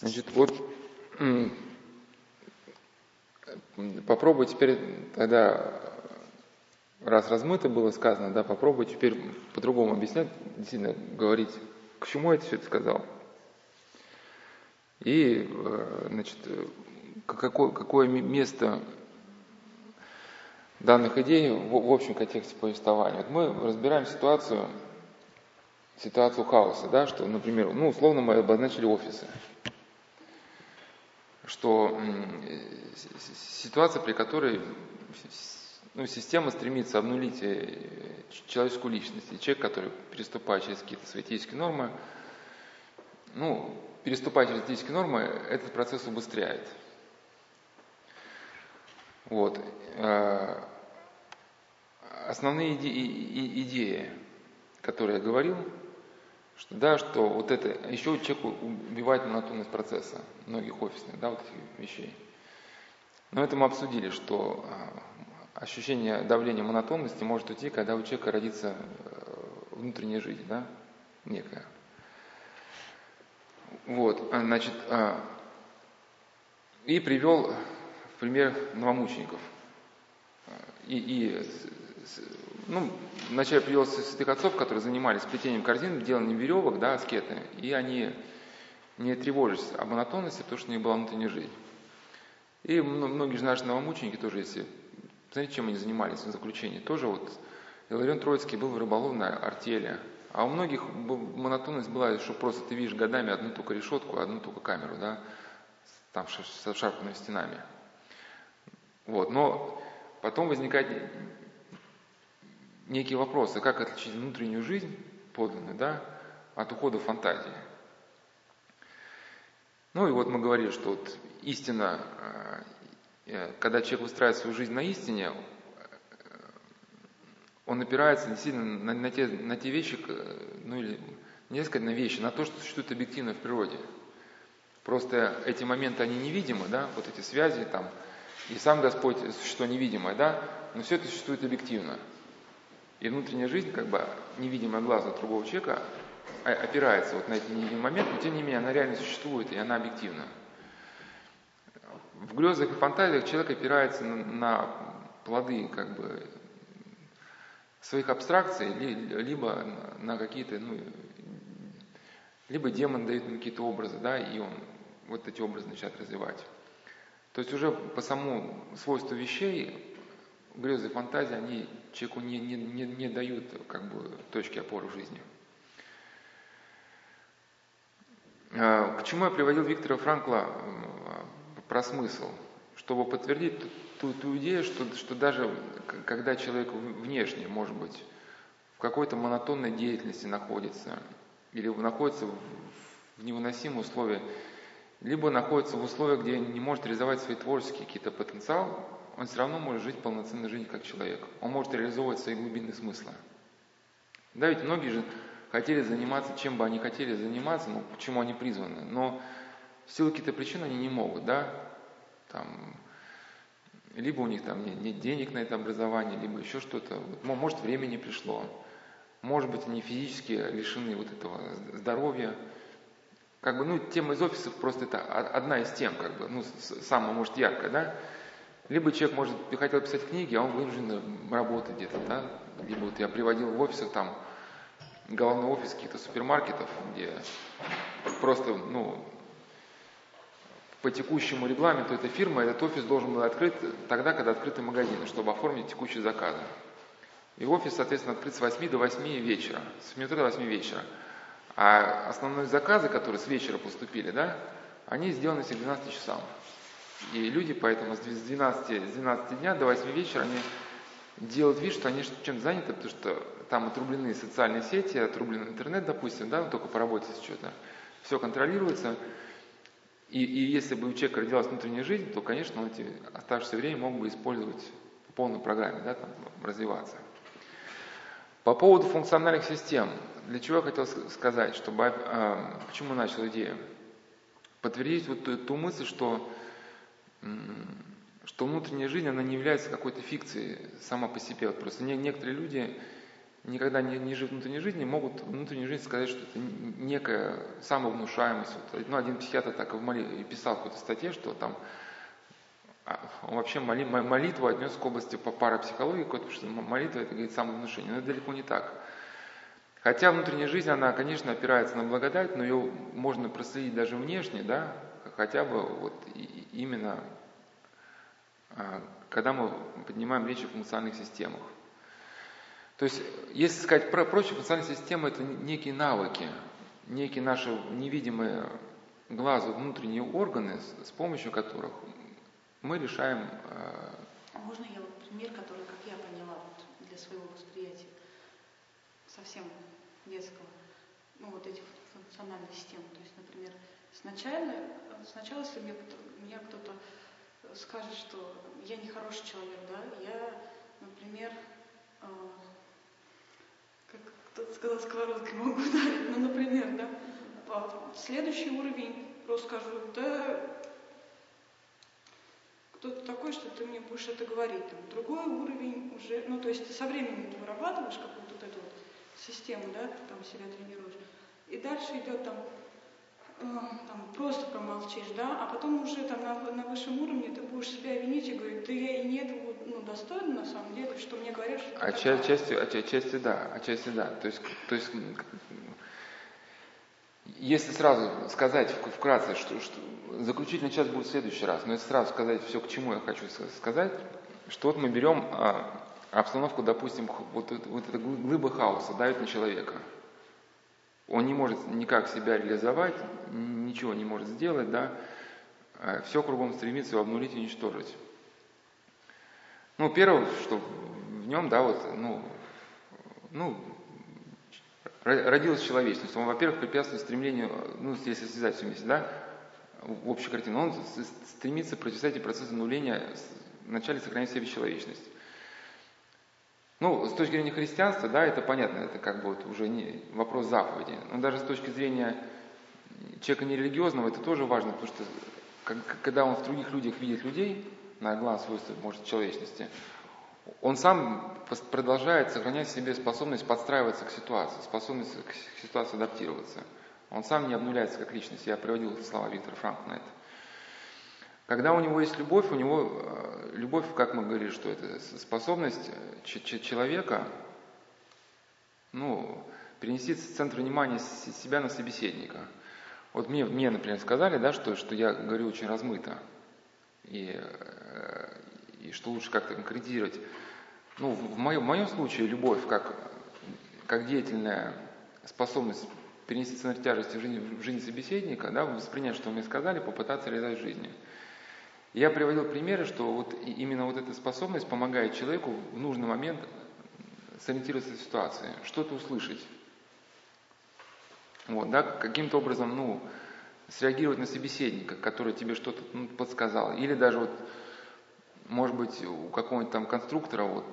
Значит, вот попробуй теперь тогда, раз размыто было сказано, да, попробуй теперь по-другому объяснять, действительно говорить, к чему я все это сказал. И, э, значит, какое, какое место данных идей в, в общем контексте повествования. Вот мы разбираем ситуацию, ситуацию хаоса, да, что, например, ну, условно мы обозначили офисы, что ситуация, при которой ну, система стремится обнулить э, человеческую личность. И человек, который переступает через какие-то свои нормы, ну, переступая через этические нормы, этот процесс убыстряет. Вот. Э, основные идеи, которые я говорил, что, да, что вот это, еще человек убивает монотонность процесса, многих офисных, да, вот этих вещей. Но это мы обсудили, что э, ощущение давления монотонности может уйти, когда у человека родится э, внутренняя жизнь, да, некая. Вот, значит, и привел пример новомучеников. И, и ну, вначале привел святых отцов, которые занимались плетением корзин, деланием веревок, да, аскеты, и они не тревожились об монотонности, потому что у них была внутренняя жизнь. И многие же наши новомученики тоже, если... Знаете, чем они занимались в заключении? Тоже вот Иларион Троицкий был в рыболовной артели, а у многих монотонность была, что просто ты видишь годами одну только решетку, одну только камеру, да, там со шарпанными стенами. Вот. Но потом возникает некие вопросы, как отличить внутреннюю жизнь подлинную, да, от ухода фантазии. Ну и вот мы говорили, что вот истина, э, э, когда человек выстраивает свою жизнь на истине, э, он опирается действительно на, на, те, на те вещи, ну или не сказать на вещи, на то, что существует объективно в природе. Просто эти моменты, они невидимы, да, вот эти связи там, и сам Господь существо невидимое, да, но все это существует объективно. И внутренняя жизнь, как бы невидимая глазу другого человека, опирается вот на эти невидимые моменты, но тем не менее она реально существует, и она объективна. В грезах и фантазиях человек опирается на, на плоды как бы своих абстракций, либо на какие-то, ну, либо демон дает ему какие-то образы, да, и он вот эти образы начинает развивать. То есть уже по самому свойству вещей грезы фантазии, они человеку не, не, не, не дают как бы точки опоры в жизни. А, к чему я приводил Виктора Франкла про смысл? Чтобы подтвердить ту, ту идею, что, что даже когда человек внешне, может быть, в какой-то монотонной деятельности находится, или находится в невыносимых условиях, либо находится в условиях, где не может реализовать свои творческие какие-то потенциал, он все равно может жить полноценной жизнью как человек. Он может реализовывать свои глубинные смыслы. Да, ведь многие же хотели заниматься, чем бы они хотели заниматься, ну, почему они призваны, но в силу каких-то причин они не могут, да, там, либо у них там нет, нет денег на это образование, либо еще что-то, может времени пришло, может быть они физически лишены вот этого здоровья, как бы, ну, тема из офисов просто это одна из тем, как бы, ну, самая, может, яркая, да. Либо человек, может, хотел писать книги, а он вынужден работать где-то, да. Либо вот я приводил в офисах там главный офис каких-то супермаркетов, где просто, ну, по текущему регламенту этой фирмы этот офис должен был открыть тогда, когда открыты магазины, чтобы оформить текущие заказы. И офис, соответственно, открыт с 8 до 8 вечера, с 7 утра до 8 вечера. А основные заказы, которые с вечера поступили, да, они сделаны к 12 часам. И люди поэтому с 12, с 12 дня до 8 вечера они делают вид, что они чем-то заняты, потому что там отрублены социальные сети, отрублен интернет, допустим, да, только по работе что-то. Все контролируется. И, и если бы у человека родилась внутренняя жизнь, то, конечно, он эти оставшееся время мог бы использовать по полной программе, да, там, развиваться. По поводу функциональных систем. Для чего я хотел сказать, чтобы, э, почему начал идею? Подтвердить вот ту, ту мысль, что, что внутренняя жизнь, она не является какой-то фикцией сама по себе. Вот просто не, некоторые люди никогда не, не живут внутренней жизни, могут внутреннюю жизнь сказать, что это некая самовнушаемость. Вот, ну, один психиатр так и моли, писал в какой-то статье, что там а, он вообще моли, молитву отнес к области по парапсихологии, потому что молитва это говорит самовнушение. Но это далеко не так. Хотя внутренняя жизнь, она, конечно, опирается на благодать, но ее можно проследить даже внешне, да, хотя бы вот именно а, когда мы поднимаем речь о функциональных системах. То есть, если сказать про прочие функциональные системы, это некие навыки, некие наши невидимые глазу внутренние органы, с, помощью которых мы решаем... Э... А можно я вот пример, который, как я поняла, вот для своего восприятия, совсем детского, ну вот эти функциональные системы. То есть, например, сначала, сначала мне, меня кто-то скажет, что я не хороший человек, да, я, например, э, как кто-то сказал, сковородкой могу ударить, ну, например, да, следующий уровень просто скажу, да, кто ты такой, что ты мне будешь это говорить. Там, другой уровень уже, ну, то есть ты со временем ты вырабатываешь какую-то вот эту вот систему, да, ты там себя тренируешь. И дальше идет там там, просто промолчишь, да, а потом уже там на, на высшем уровне ты будешь себя винить и говорить, да я и нет ну, достойна на самом деле, что мне говорят, что а часть, части, а части да, а части да. То есть, то есть если сразу сказать вкратце, что, что заключительная часть будет в следующий раз, но если сразу сказать все, к чему я хочу сказать, что вот мы берем а, обстановку, допустим, вот, вот эта глыба хаоса давит на человека – он не может никак себя реализовать, ничего не может сделать, да, а все кругом стремится обнулить и уничтожить. Ну, первое, что в нем, да, вот, ну, ну, родилась человечность. Он, во-первых, препятствует стремлению, ну, если связать все вместе, да, в общей картине, он стремится противостоять процессу обнуления, вначале сохранять себе человечность. Ну, с точки зрения христианства, да, это понятно, это как бы вот уже не вопрос заповеди. Но даже с точки зрения человека нерелигиозного это тоже важно, потому что когда он в других людях видит людей, на глаз свойства, может, человечности, он сам продолжает сохранять в себе способность подстраиваться к ситуации, способность к ситуации адаптироваться. Он сам не обнуляется как личность. Я приводил слова Виктора Франка на это. Когда у него есть любовь, у него э, любовь, как мы говорили, что это способность э, человека, ну, перенести центр внимания себя на собеседника. Вот мне, мне например, сказали, да, что, что я говорю очень размыто, и, э, и что лучше как-то конкретизировать. Ну, в моем, в моем случае любовь как, как деятельная способность перенести центр тяжести в жизнь, в жизнь собеседника, да, воспринять, что мне сказали, попытаться реализовать в жизни – я приводил примеры, что вот именно вот эта способность помогает человеку в нужный момент сориентироваться в ситуации, что-то услышать. Вот, да, каким-то образом, ну, среагировать на собеседника, который тебе что-то ну, подсказал. Или даже вот, может быть, у какого-нибудь там конструктора, вот,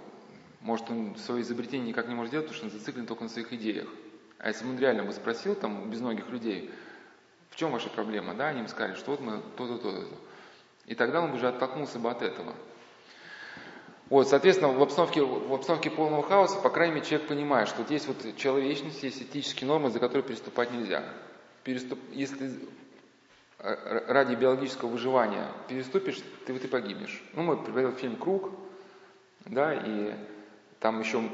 может, он свое изобретение никак не может сделать, потому что он зациклен только на своих идеях. А если бы он реально бы спросил там без многих людей, в чем ваша проблема, да, они бы сказали, что вот мы то-то, то-то. И тогда он уже оттолкнулся бы от этого. Вот, соответственно, в обстановке, в обстановке полного хаоса, по крайней мере, человек понимает, что есть вот человечность, есть этические нормы, за которые переступать нельзя. Переступ, если ради биологического выживания переступишь, ты вот и погибнешь. Ну, мы приводил фильм «Круг», да, и там еще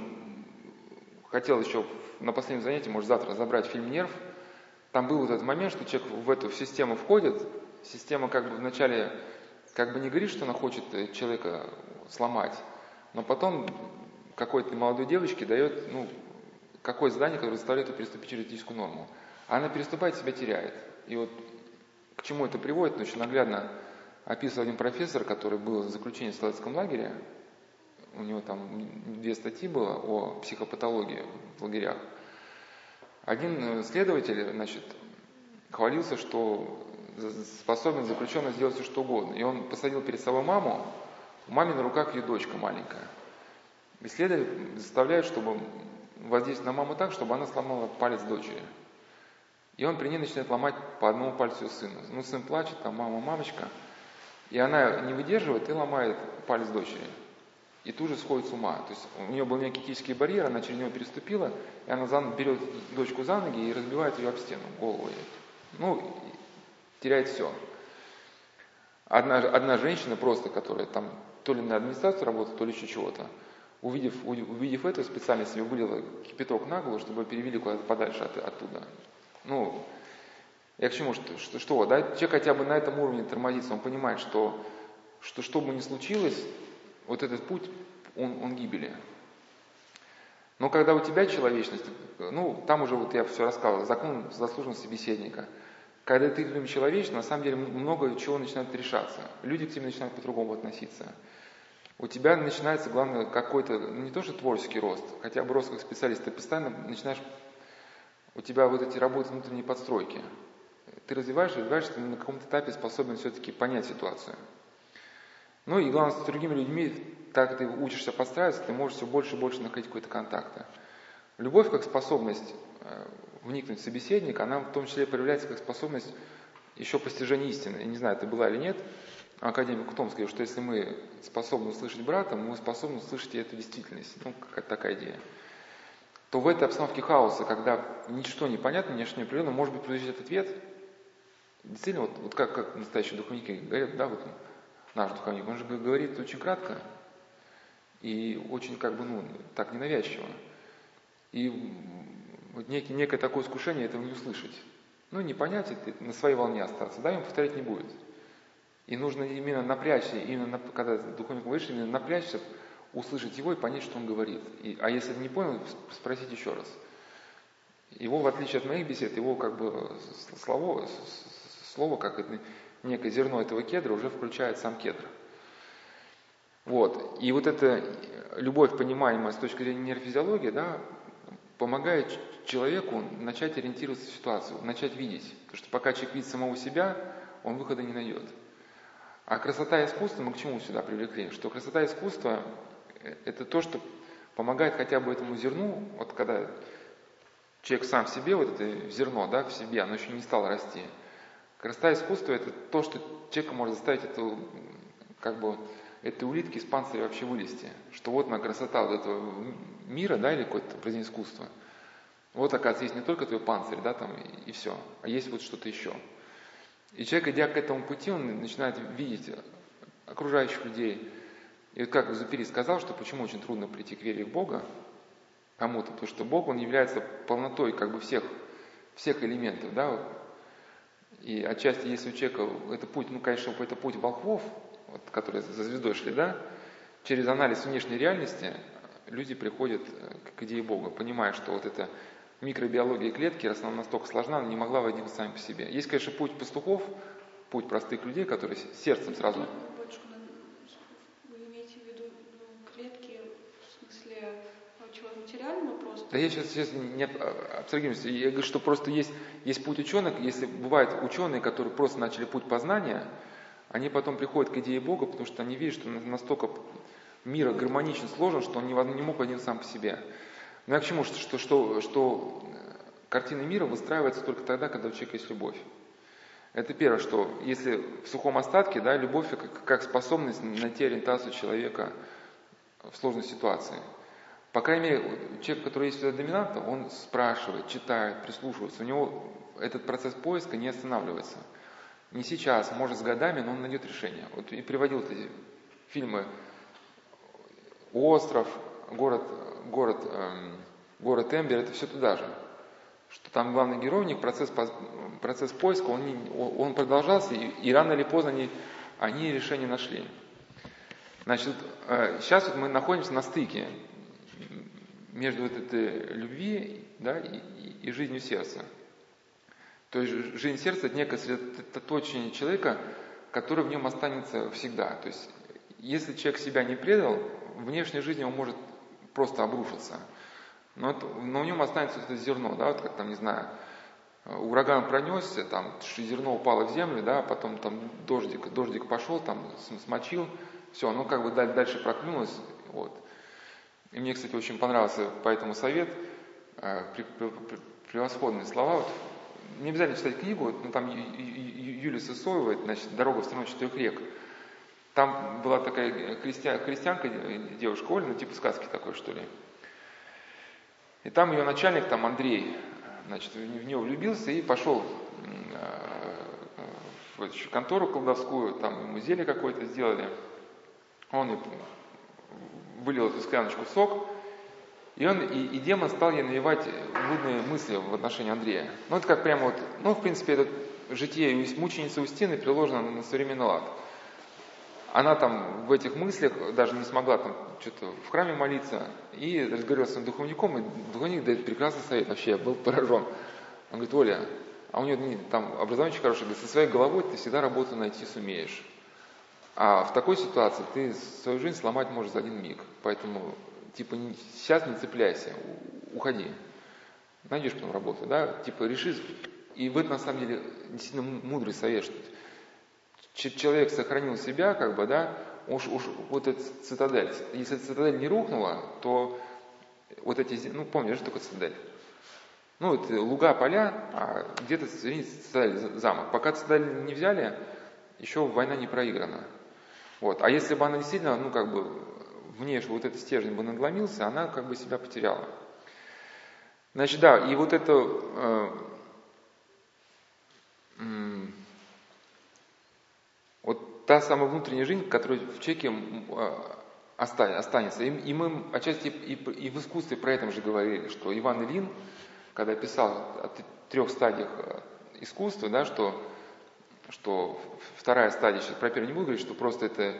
хотел еще на последнем занятии, может, завтра забрать фильм «Нерв», там был вот этот момент, что человек в эту систему входит, система как бы вначале как бы не говорит, что она хочет э, человека сломать, но потом какой-то молодой девочке дает, ну, какое задание, которое заставляет ее переступить через этическую норму. Она переступает, себя теряет. И вот к чему это приводит, ну, очень наглядно описывал один профессор, который был в заключении в Соловецком лагере. У него там две статьи было о психопатологии в лагерях. Один э, следователь, значит, хвалился, что способен заключенный сделать все что угодно. И он посадил перед собой маму, у мамы на руках ее дочка маленькая. И следователь заставляет, чтобы воздействовать на маму так, чтобы она сломала палец дочери. И он при ней начинает ломать по одному пальцу сына. Ну, сын плачет, там мама, мамочка. И она не выдерживает и ломает палец дочери. и тут же сходит с ума. То есть у нее был некий этический барьер, она через него переступила, и она за, берет дочку за ноги и разбивает ее об стену, голову ей. Ну, теряет все. Одна, одна женщина просто, которая там то ли на администрацию работает, то ли еще чего-то, увидев, увидев это, специально себе вылила кипяток на голову, чтобы перевели куда-то подальше от, оттуда. Ну, я к чему, что, что, что да, человек хотя бы на этом уровне тормозится, он понимает, что, что что бы ни случилось, вот этот путь, он, он гибели. Но когда у тебя человечность, ну, там уже вот я все рассказывал, закон заслуженного собеседника. Когда ты людям человечен, на самом деле много чего начинает решаться. Люди к тебе начинают по-другому относиться. У тебя начинается, главное, какой-то, ну, не то что творческий рост, хотя бы рост как специалист, ты постоянно начинаешь, у тебя вот эти работы внутренней подстройки. Ты развиваешь, развиваешься, ты на каком-то этапе способен все-таки понять ситуацию. Ну и главное, с другими людьми, так ты учишься подстраиваться, ты можешь все больше и больше находить какой-то контакт. Любовь как способность э, вникнуть в собеседника, она в том числе проявляется как способность еще постижения истины. Я не знаю, это была или нет, академик Том сказал, что если мы способны услышать брата, мы способны услышать и эту действительность. Ну, какая-то такая идея. То в этой обстановке хаоса, когда ничто не понятно, ничто не определенно, может быть, прозвучит ответ. Действительно, вот, вот как, как настоящие духовники говорят, да, вот наш духовник, он же говорит очень кратко и очень как бы, ну, так ненавязчиво. И вот некий, некое такое искушение этого не услышать. Ну, не понять, это, на своей волне остаться. Да, им повторять не будет. И нужно именно напрячься, именно когда духовник говорит, именно напрячься, услышать его и понять, что он говорит. И, а если не понял, спросить еще раз. Его, в отличие от моих бесед, его как бы слово, слово как это, некое зерно этого кедра уже включает сам кедр. Вот. И вот эта любовь, понимаемая с точки зрения нейрофизиологии, да, помогает человеку начать ориентироваться в ситуацию, начать видеть. Потому что пока человек видит самого себя, он выхода не найдет. А красота искусства, мы к чему сюда привлекли? Что красота искусства – это то, что помогает хотя бы этому зерну, вот когда человек сам в себе, вот это зерно, да, в себе, оно еще не стало расти. Красота искусства – это то, что человека может заставить эту, как бы, этой улитки из панциря вообще вылезти. Что вот на красота вот этого мира, да, или какое-то произведение искусства. Вот, оказывается, есть не только твой панцирь, да, там, и, и все, а есть вот что-то еще. И человек, идя к этому пути, он начинает видеть окружающих людей. И вот как Зупири сказал, что почему очень трудно прийти к вере в Бога кому-то, потому что Бог, Он является полнотой как бы всех, всех элементов, да, и отчасти, если у человека это путь, ну, конечно, это путь волхвов, вот, которые за звездой шли, да, через анализ внешней реальности люди приходят к идее Бога, понимая, что вот это микробиология клетки, раз она настолько сложна, она не могла возникнуть сами по себе. Есть, конечно, путь пастухов, путь простых людей, которые сердцем сразу... Ну, чего материального просто? Да я сейчас, сейчас не абстрагируюсь. Я говорю, что просто есть, есть путь ученых, если бывают ученые, которые просто начали путь познания, они потом приходят к идее Бога, потому что они видят, что настолько мир гармоничен, сложен, что он не, не мог один сам по себе. Но я к чему? Что, что, что, что картина мира выстраивается только тогда, когда у человека есть любовь. Это первое, что если в сухом остатке, да, любовь как, как способность найти ориентацию человека в сложной ситуации. По крайней мере, человек, который есть сюда доминанта, он спрашивает, читает, прислушивается. У него этот процесс поиска не останавливается. Не сейчас, может с годами, но он найдет решение. Вот и приводил эти фильмы «Остров», «Город город, эм, город Эмбер, это все туда же. Что там главный герой, у них процесс, процесс поиска, он, не, он продолжался, и, и рано или поздно они, они решение нашли. Значит, э, сейчас вот мы находимся на стыке между вот этой любви да, и, и жизнью сердца. То есть жизнь сердца – это некое сосредоточение человека, который в нем останется всегда. То есть если человек себя не предал, внешней жизни он может просто обрушится. Но, это, но в нем останется это зерно, да, вот как там, не знаю, ураган пронесся, там зерно упало в землю, да, потом там дождик, дождик пошел, там смочил, все, оно как бы дальше проклюнулось, вот. И мне, кстати, очень понравился поэтому совет, э, превосходные слова. Вот, не обязательно читать книгу, но там Юлия Сысоева, значит, «Дорога в страну четырех рек». Там была такая христиан, христианка, девушка Оля, ну типа сказки такой, что ли. И там ее начальник, там Андрей, значит, в нее влюбился и пошел в эту контору колдовскую, там ему зелье какое-то сделали. Он вылил эту скляночку сок, и, он, и, и демон стал ей навевать блудные мысли в отношении Андрея. Ну, это как прямо вот, ну, в принципе, это житие мученицы Устины приложено на современный лад. Она там в этих мыслях даже не смогла там что-то в храме молиться, и разговаривала с духовником, и духовник дает прекрасный совет, вообще я был поражен. Он говорит, Оля, а у нее там образование очень хорошее, говорит, со своей головой ты всегда работу найти сумеешь. А в такой ситуации ты свою жизнь сломать можешь за один миг. Поэтому, типа, сейчас не цепляйся, уходи. Найдешь потом работу, да? Типа, реши. И в этом, на самом деле, действительно мудрый совет, что человек сохранил себя, как бы, да, уж, уж вот эта цитадель, если цитадель не рухнула, то вот эти, ну, помнишь, что такое цитадель? Ну, это луга, поля, а где-то цитадель, замок. Пока цитадель не взяли, еще война не проиграна. Вот. А если бы она действительно, ну, как бы, внешне вот этот стержень бы надломился, она как бы себя потеряла. Значит, да, и вот это э, вот та самая внутренняя жизнь, которая в человеке а, останется. И мы отчасти и в искусстве про это же говорили, что Иван Ильин, когда писал о трех стадиях э, искусства, да, что, что вторая стадия, сейчас про первую не буду говорить, что просто это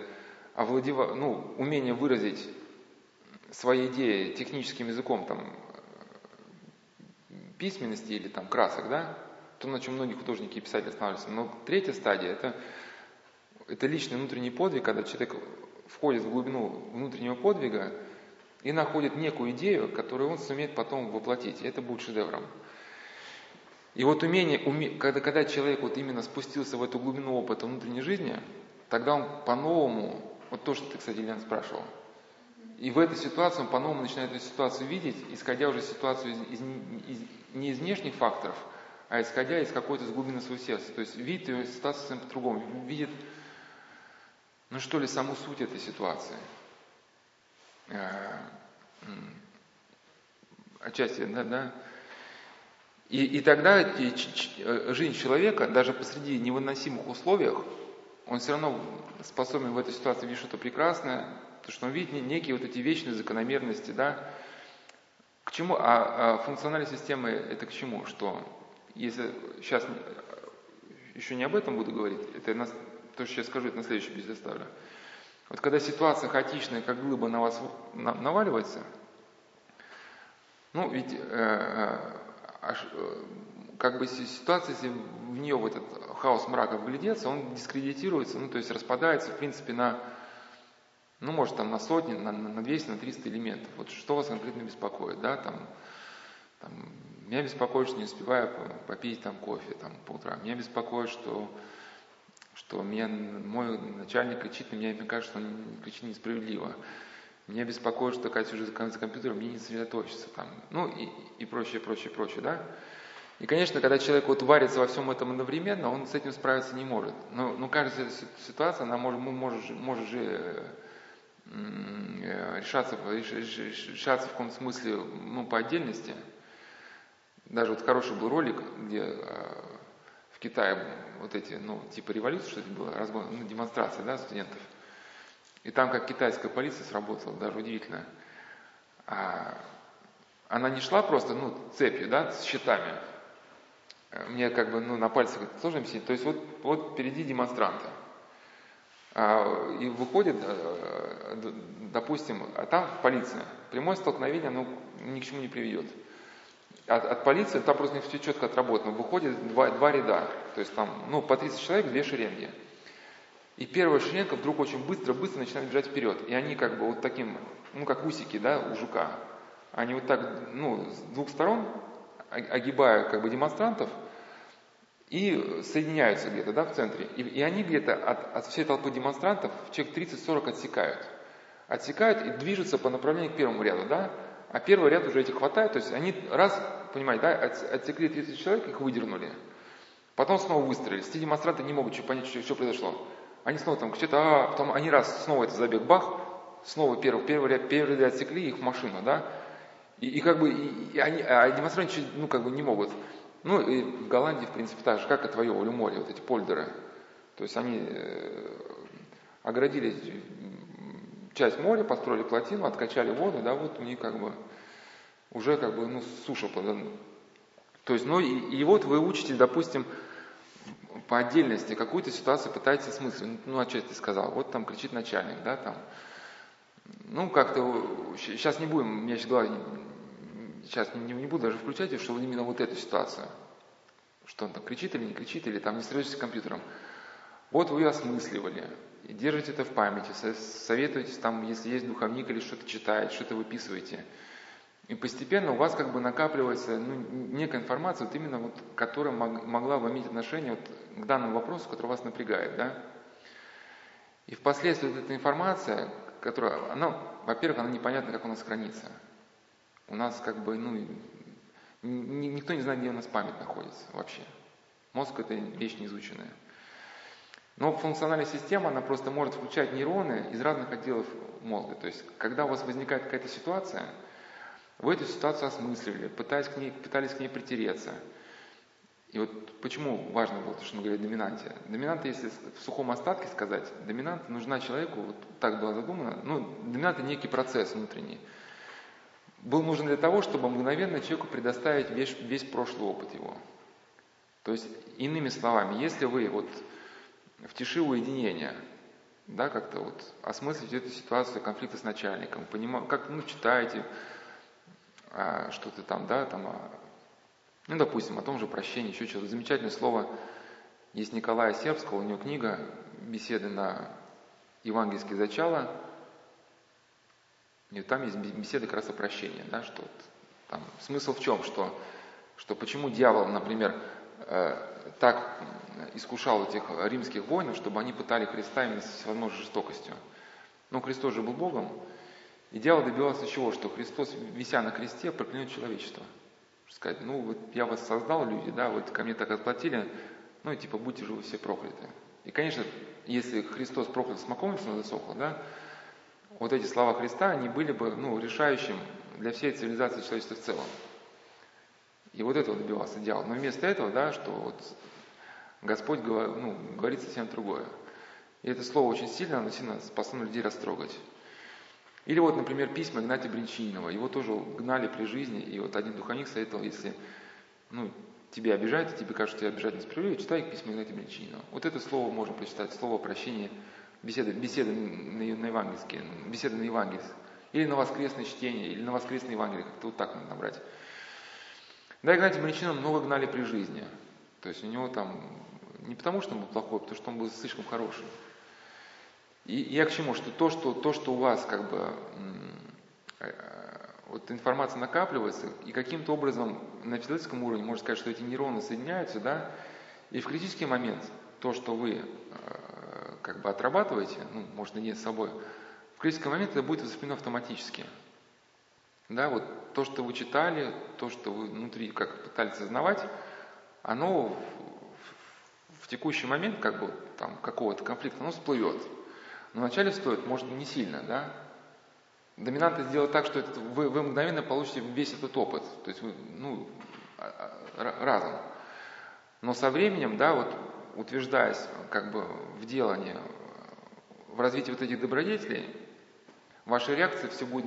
овладева, ну, умение выразить свои идеи техническим языком там, письменности или там красок, да, то, на чем многие художники и писатели останавливаются. Но третья стадия это, это личный внутренний подвиг, когда человек входит в глубину внутреннего подвига и находит некую идею, которую он сумеет потом воплотить. И это будет шедевром. И вот умение, уме, когда, когда человек вот именно спустился в эту глубину опыта внутренней жизни, тогда он по-новому, вот то, что ты, кстати, Елена спрашивал, и в этой ситуации он по-новому начинает эту ситуацию видеть, исходя уже ситуацию из, из, из, не из внешних факторов, а исходя из какой-то глубины своего сердца. То есть видит ее ситуацию совсем по-другому, видит, ну что ли, саму суть этой ситуации. Э, отчасти, да, да. И, и тогда э, жизнь человека, даже посреди невыносимых условиях, он все равно способен в этой ситуации видеть что-то прекрасное, то, что он видит некие вот эти вечные закономерности, да. К чему? А, а функциональные системы это к чему? Что если сейчас еще не об этом буду говорить, это на, то, что я скажу, на следующий беседе оставлю. Вот когда ситуация хаотичная, как глыба на вас наваливается, ну ведь э, э, э, как бы ситуация, если в нее в этот хаос мрака вглядеться, он дискредитируется, ну то есть распадается в принципе на, ну может там на сотни, на, на 200, на 300 элементов. Вот что вас конкретно беспокоит, да, там, там меня беспокоит, что не успеваю попить там кофе там, по утрам. Меня беспокоит, что, что меня, мой начальник кричит на меня, и мне кажется, что он кричит несправедливо. Меня беспокоит, что Катя уже за компьютером мне не сосредоточится. Там, ну и, и прочее, прочее, прочее, да. И, конечно, когда человек вот варится во всем этом одновременно, он с этим справиться не может. Но, но каждая ситуация, она может, может, может же решаться, решаться в каком-то смысле ну, по отдельности. Даже вот хороший был ролик, где э, в Китае вот эти, ну, типа революции, что это было, разгон, ну, демонстрация, да, студентов. И там как китайская полиция сработала, даже удивительно. А, она не шла просто, ну, цепью, да, с щитами. Мне как бы, ну, на пальцах это сложно объяснить. То есть вот, вот впереди демонстранты. А, и выходит, э, допустим, а там полиция. Прямое столкновение, оно ни к чему не приведет от, от полиции, там просто не все четко отработано, выходит два, два ряда, то есть там, ну, по 30 человек, две шеренги. И первая шеренга вдруг очень быстро-быстро начинает бежать вперед. И они как бы вот таким, ну, как усики, да, у жука. Они вот так, ну, с двух сторон, огибая как бы демонстрантов, и соединяются где-то, да, в центре. И, и они где-то от, от всей толпы демонстрантов, человек 30-40 отсекают. Отсекают и движутся по направлению к первому ряду, да, а первый ряд уже этих хватает, то есть они раз, понимаете, да, отсекли 30 человек, их выдернули. Потом снова выстрелили. Все демонстранты не могут понять, что, что произошло. Они снова там кричат, а потом они раз снова это забег, бах, снова первый, первый, ряд, первый ряд отсекли их машину, да, и, и как бы и, и они, а демонстранты, ну, как бы не могут. Ну, и в Голландии, в принципе, так же, как и твое море, вот эти польдеры. То есть они э, оградили часть моря, построили плотину, откачали воду, да, вот у них как бы уже как бы, ну, суша подана. То есть, ну, и, и вот вы учите, допустим, по отдельности какую-то ситуацию пытаетесь осмыслить. Ну, отчасти ты сказал, вот там кричит начальник, да, там. Ну, как-то, сейчас не будем, меня сейчас голова, сейчас не, не буду даже включать, что именно вот эту ситуацию. Что он там кричит или не кричит, или там не стреляется с компьютером. Вот вы осмысливали, и держите это в памяти, советуетесь там, если есть духовник или что-то читает, что-то выписываете. И постепенно у вас как бы накапливается ну, некая информация, вот именно вот, которая мог, могла бы иметь отношение вот к данному вопросу, который вас напрягает. Да? И впоследствии вот эта информация, которая, она, во-первых, она непонятна, как у нас хранится. У нас как бы, ну, никто не знает, где у нас память находится вообще. Мозг это вещь неизученная. Но функциональная система, она просто может включать нейроны из разных отделов мозга. То есть, когда у вас возникает какая-то ситуация, вы эту ситуацию осмысливали, пытались к ней, пытались к ней притереться. И вот почему важно было то, что мы говорили о доминанте. Доминанта, если в сухом остатке сказать, доминанта нужна человеку, вот так было задумано, ну, доминант это некий процесс внутренний. Был нужен для того, чтобы мгновенно человеку предоставить весь, весь прошлый опыт его. То есть, иными словами, если вы вот в тиши уединения, да, как-то вот осмыслить эту ситуацию конфликта с начальником, понимаете, как, ну, читаете а, что-то там, да, там, а, ну, допустим, о том же прощении, еще что-то. Замечательное слово есть Николая Сербского, у него книга «Беседы на евангельские зачала», и там есть беседы как раз о прощении, да, что вот, там, смысл в чем, что, что почему дьявол, например, э, так искушал этих римских воинов, чтобы они пытали Христа именно с возможной жестокостью. Но Христос же был Богом, и дьявол добивался чего? Что Христос, вися на кресте, проклянет человечество. Сказать, ну вот я вас создал, люди, да, вот ко мне так отплатили, ну и типа будьте же вы все прокляты. И, конечно, если Христос проклят смоковницу засохла, да, вот эти слова Христа, они были бы ну, решающим для всей цивилизации человечества в целом. И вот этого добивался дьявол. Но вместо этого, да, что вот Господь ну, говорит совсем другое. И это слово очень сильно, оно сильно способно людей растрогать. Или вот, например, письма Игнатия Бринчининова. Его тоже гнали при жизни, и вот один духовник советовал, если ну, тебя обижают, и тебе кажется, что тебя обижают несправедливо, читай письма Игнатия Бринчининова. Вот это слово можно прочитать, слово прощения беседы, беседы на, на евангельские, беседы на евангельские, или на воскресное чтение, или на воскресное Евангелие, как-то вот так надо набрать. Да, Игнатий Бринчинов много гнали при жизни. То есть у него там, не потому что он был плохой, а потому что он был слишком хороший. И я к чему? Что то, что, то, что у вас как бы э, вот информация накапливается, и каким-то образом на физическом уровне можно сказать, что эти нейроны соединяются, да, и в критический момент то, что вы э, как бы отрабатываете, ну, может, не с собой, в критический момент это будет воспринято автоматически. Да, вот то, что вы читали, то, что вы внутри как пытались осознавать, оно в, текущий момент, как бы там какого-то конфликта, оно всплывет. Но вначале стоит, может, не сильно, да. Доминанта сделать так, что это, вы, вы мгновенно получите весь этот опыт, то есть вы, ну, а, а, разом. Но со временем, да, вот утверждаясь как бы в делании, в развитии вот этих добродетелей, ваша реакция все будет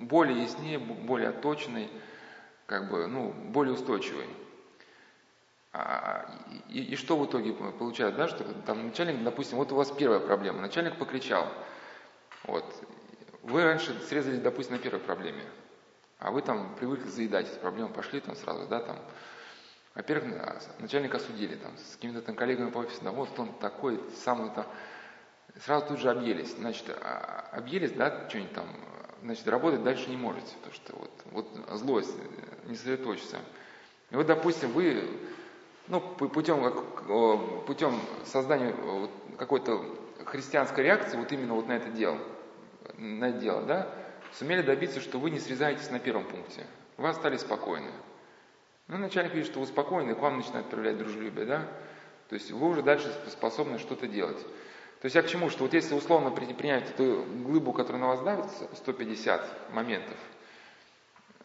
более яснее, более точной, как бы, ну, более устойчивой. А, и, и что в итоге получается, да, что там начальник, допустим, вот у вас первая проблема, начальник покричал, вот, вы раньше срезались, допустим, на первой проблеме, а вы там привыкли заедать эту проблему, пошли там сразу, да, там, во-первых, начальника осудили там, с какими-то там коллегами по офису, да вот он такой, самый там, сразу тут же объелись. Значит, а, объелись, да, что-нибудь там, значит, работать дальше не можете, потому что вот, вот злость э, не сосредоточится. И вот, допустим, вы, ну, путем, путем создания какой-то христианской реакции вот именно вот на это дело, на это дело, да, сумели добиться, что вы не срезаетесь на первом пункте. Вы остались спокойны. Ну, начальник видит, что вы спокойны, и к вам начинает проявлять дружелюбие, да? То есть вы уже дальше способны что-то делать. То есть я к чему, что вот если условно принять эту глыбу, которая на вас давит, 150 моментов,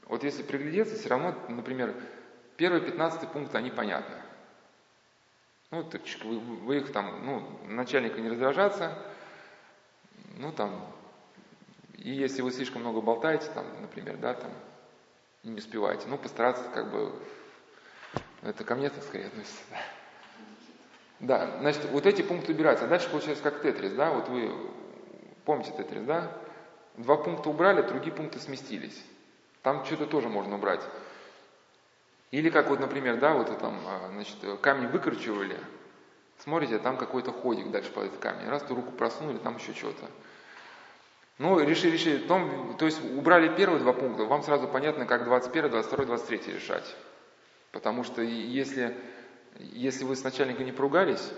вот если приглядеться, все равно, например, первые 15 пункты, они понятны. Ну, так, вы, вы их там, ну, начальника не раздражаться, ну, там, и если вы слишком много болтаете, там, например, да, там, не успеваете, ну, постараться, как бы, это ко мне, так скорее, относится, да. Да, значит, вот эти пункты убираются. А дальше получается как тетрис, да, вот вы помните тетрис, да? Два пункта убрали, другие пункты сместились. Там что-то тоже можно убрать. Или как вот, например, да, вот там, а, значит, камень выкручивали, смотрите, там какой-то ходик дальше по этой камне. Раз ты руку просунули, там еще что-то. Ну, решили, решили. Том, то есть убрали первые два пункта, вам сразу понятно, как 21, 22, 23 решать. Потому что если если вы с начальником не поругались,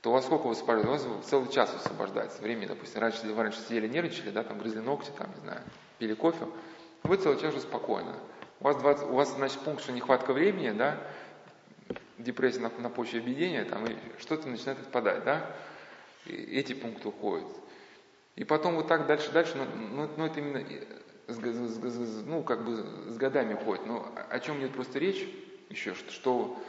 то вас сколько вы освобождается? У вас целый час освобождается. Времени, допустим, раньше, вы раньше сидели, нервничали, да, там грызли ногти, там, не знаю, пили кофе, вы целый час уже спокойно. У вас, 20, у вас значит, пункт, что нехватка времени, да, депрессия на, на почве объедения, там, и что-то начинает отпадать, да, и эти пункты уходят. И потом вот так дальше, дальше, ну, ну, ну это именно, с, с, с, ну, как бы с годами уходит. Но о чем идет просто речь еще, что, что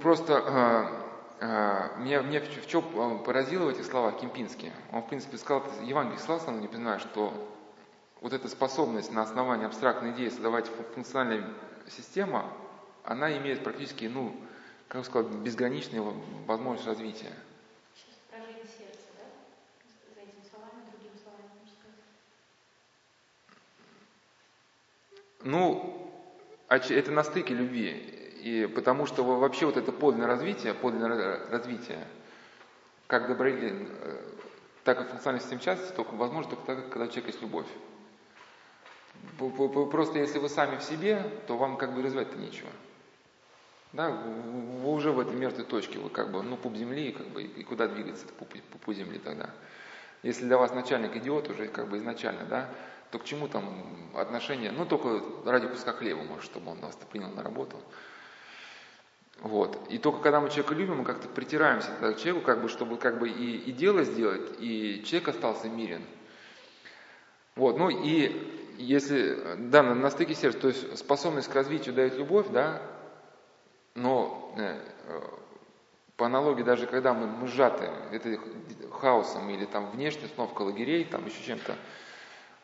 Просто э, э, меня, меня в, в чем а, поразило в этих словах Кемпинский. Он, в принципе, сказал, Евангелие слава не понимаю, что вот эта способность на основании абстрактной идеи создавать функциональную систему, она имеет практически, ну, как сказать, безграничную возможность развития. Ну, это на стыке любви. И потому что вообще вот это подлинное развитие, подлинное развитие, как э, так и функциональная система частности, только возможно только тогда, когда у человека есть любовь. Просто если вы сами в себе, то вам как бы развивать-то нечего. Да, вы уже в этой мертвой точке, вы как бы, ну, пуп земли, как бы, и куда двигаться, пуп, пупу земли тогда. Если для вас начальник идиот уже как бы изначально, да, то к чему там отношения, ну, только ради куска хлеба, может, чтобы он вас принял на работу. Вот. И только когда мы человека любим, мы как-то притираемся к человеку, как бы, чтобы как бы и, и дело сделать, и человек остался мирен. Вот. Ну и если, да, на, на стыке сердца, то есть способность к развитию дает любовь, да, но э, по аналогии даже когда мы, мы сжаты это, хаосом или там внешне установка лагерей, там еще чем-то,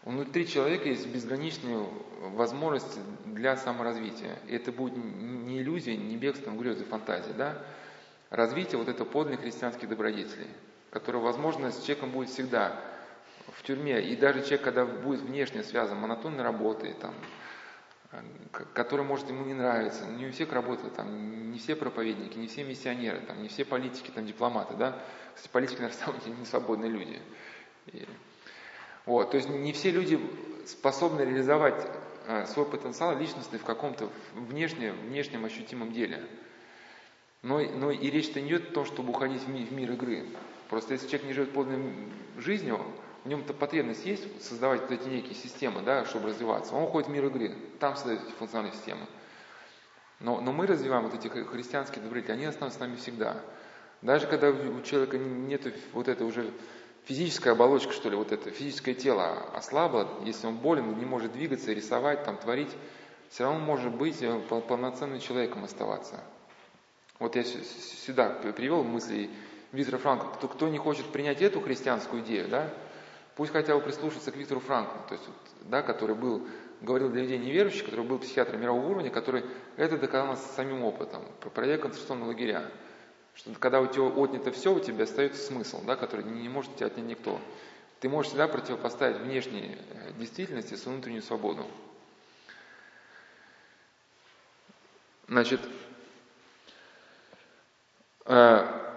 Внутри человека есть безграничная возможность для саморазвития. И это будет не иллюзия, не бегство, грезы, фантазия, да? Развитие вот это подлинных христианских добродетелей, которое, возможно, с человеком будет всегда в тюрьме. И даже человек, когда будет внешне связан монотонной работой, там, который может ему не нравиться, не у всех работает, там, не все проповедники, не все миссионеры, там, не все политики, там, дипломаты, да? Кстати, политики, наверное, самые не свободные люди. И вот, то есть не все люди способны реализовать э, свой потенциал личностный в каком-то внешнем, внешнем ощутимом деле. Но, но и речь-то не идет о том, чтобы уходить в мир, в мир игры. Просто если человек не живет полной жизнью, в нем-то потребность есть создавать вот эти некие системы, да, чтобы развиваться. Он уходит в мир игры, там создает эти функциональные системы. Но, но мы развиваем вот эти христианские добродетели, они останутся с нами всегда. Даже когда у человека нет вот этой уже физическая оболочка, что ли, вот это физическое тело ослабло, если он болен, не может двигаться, рисовать, там, творить, все равно может быть э, полноценным человеком оставаться. Вот я сюда привел мысли Виктора Франка. Кто, кто не хочет принять эту христианскую идею, да, пусть хотя бы прислушаться к Виктору Франку, то есть, да, который был, говорил для людей неверующих, который был психиатром мирового уровня, который это доказал самим опытом, проявляя концентрационные лагеря. Что когда у тебя отнято все, у тебя остается смысл, да, который не может тебя отнять никто. Ты можешь всегда противопоставить внешней э, действительности с внутреннюю свободу. Значит, э,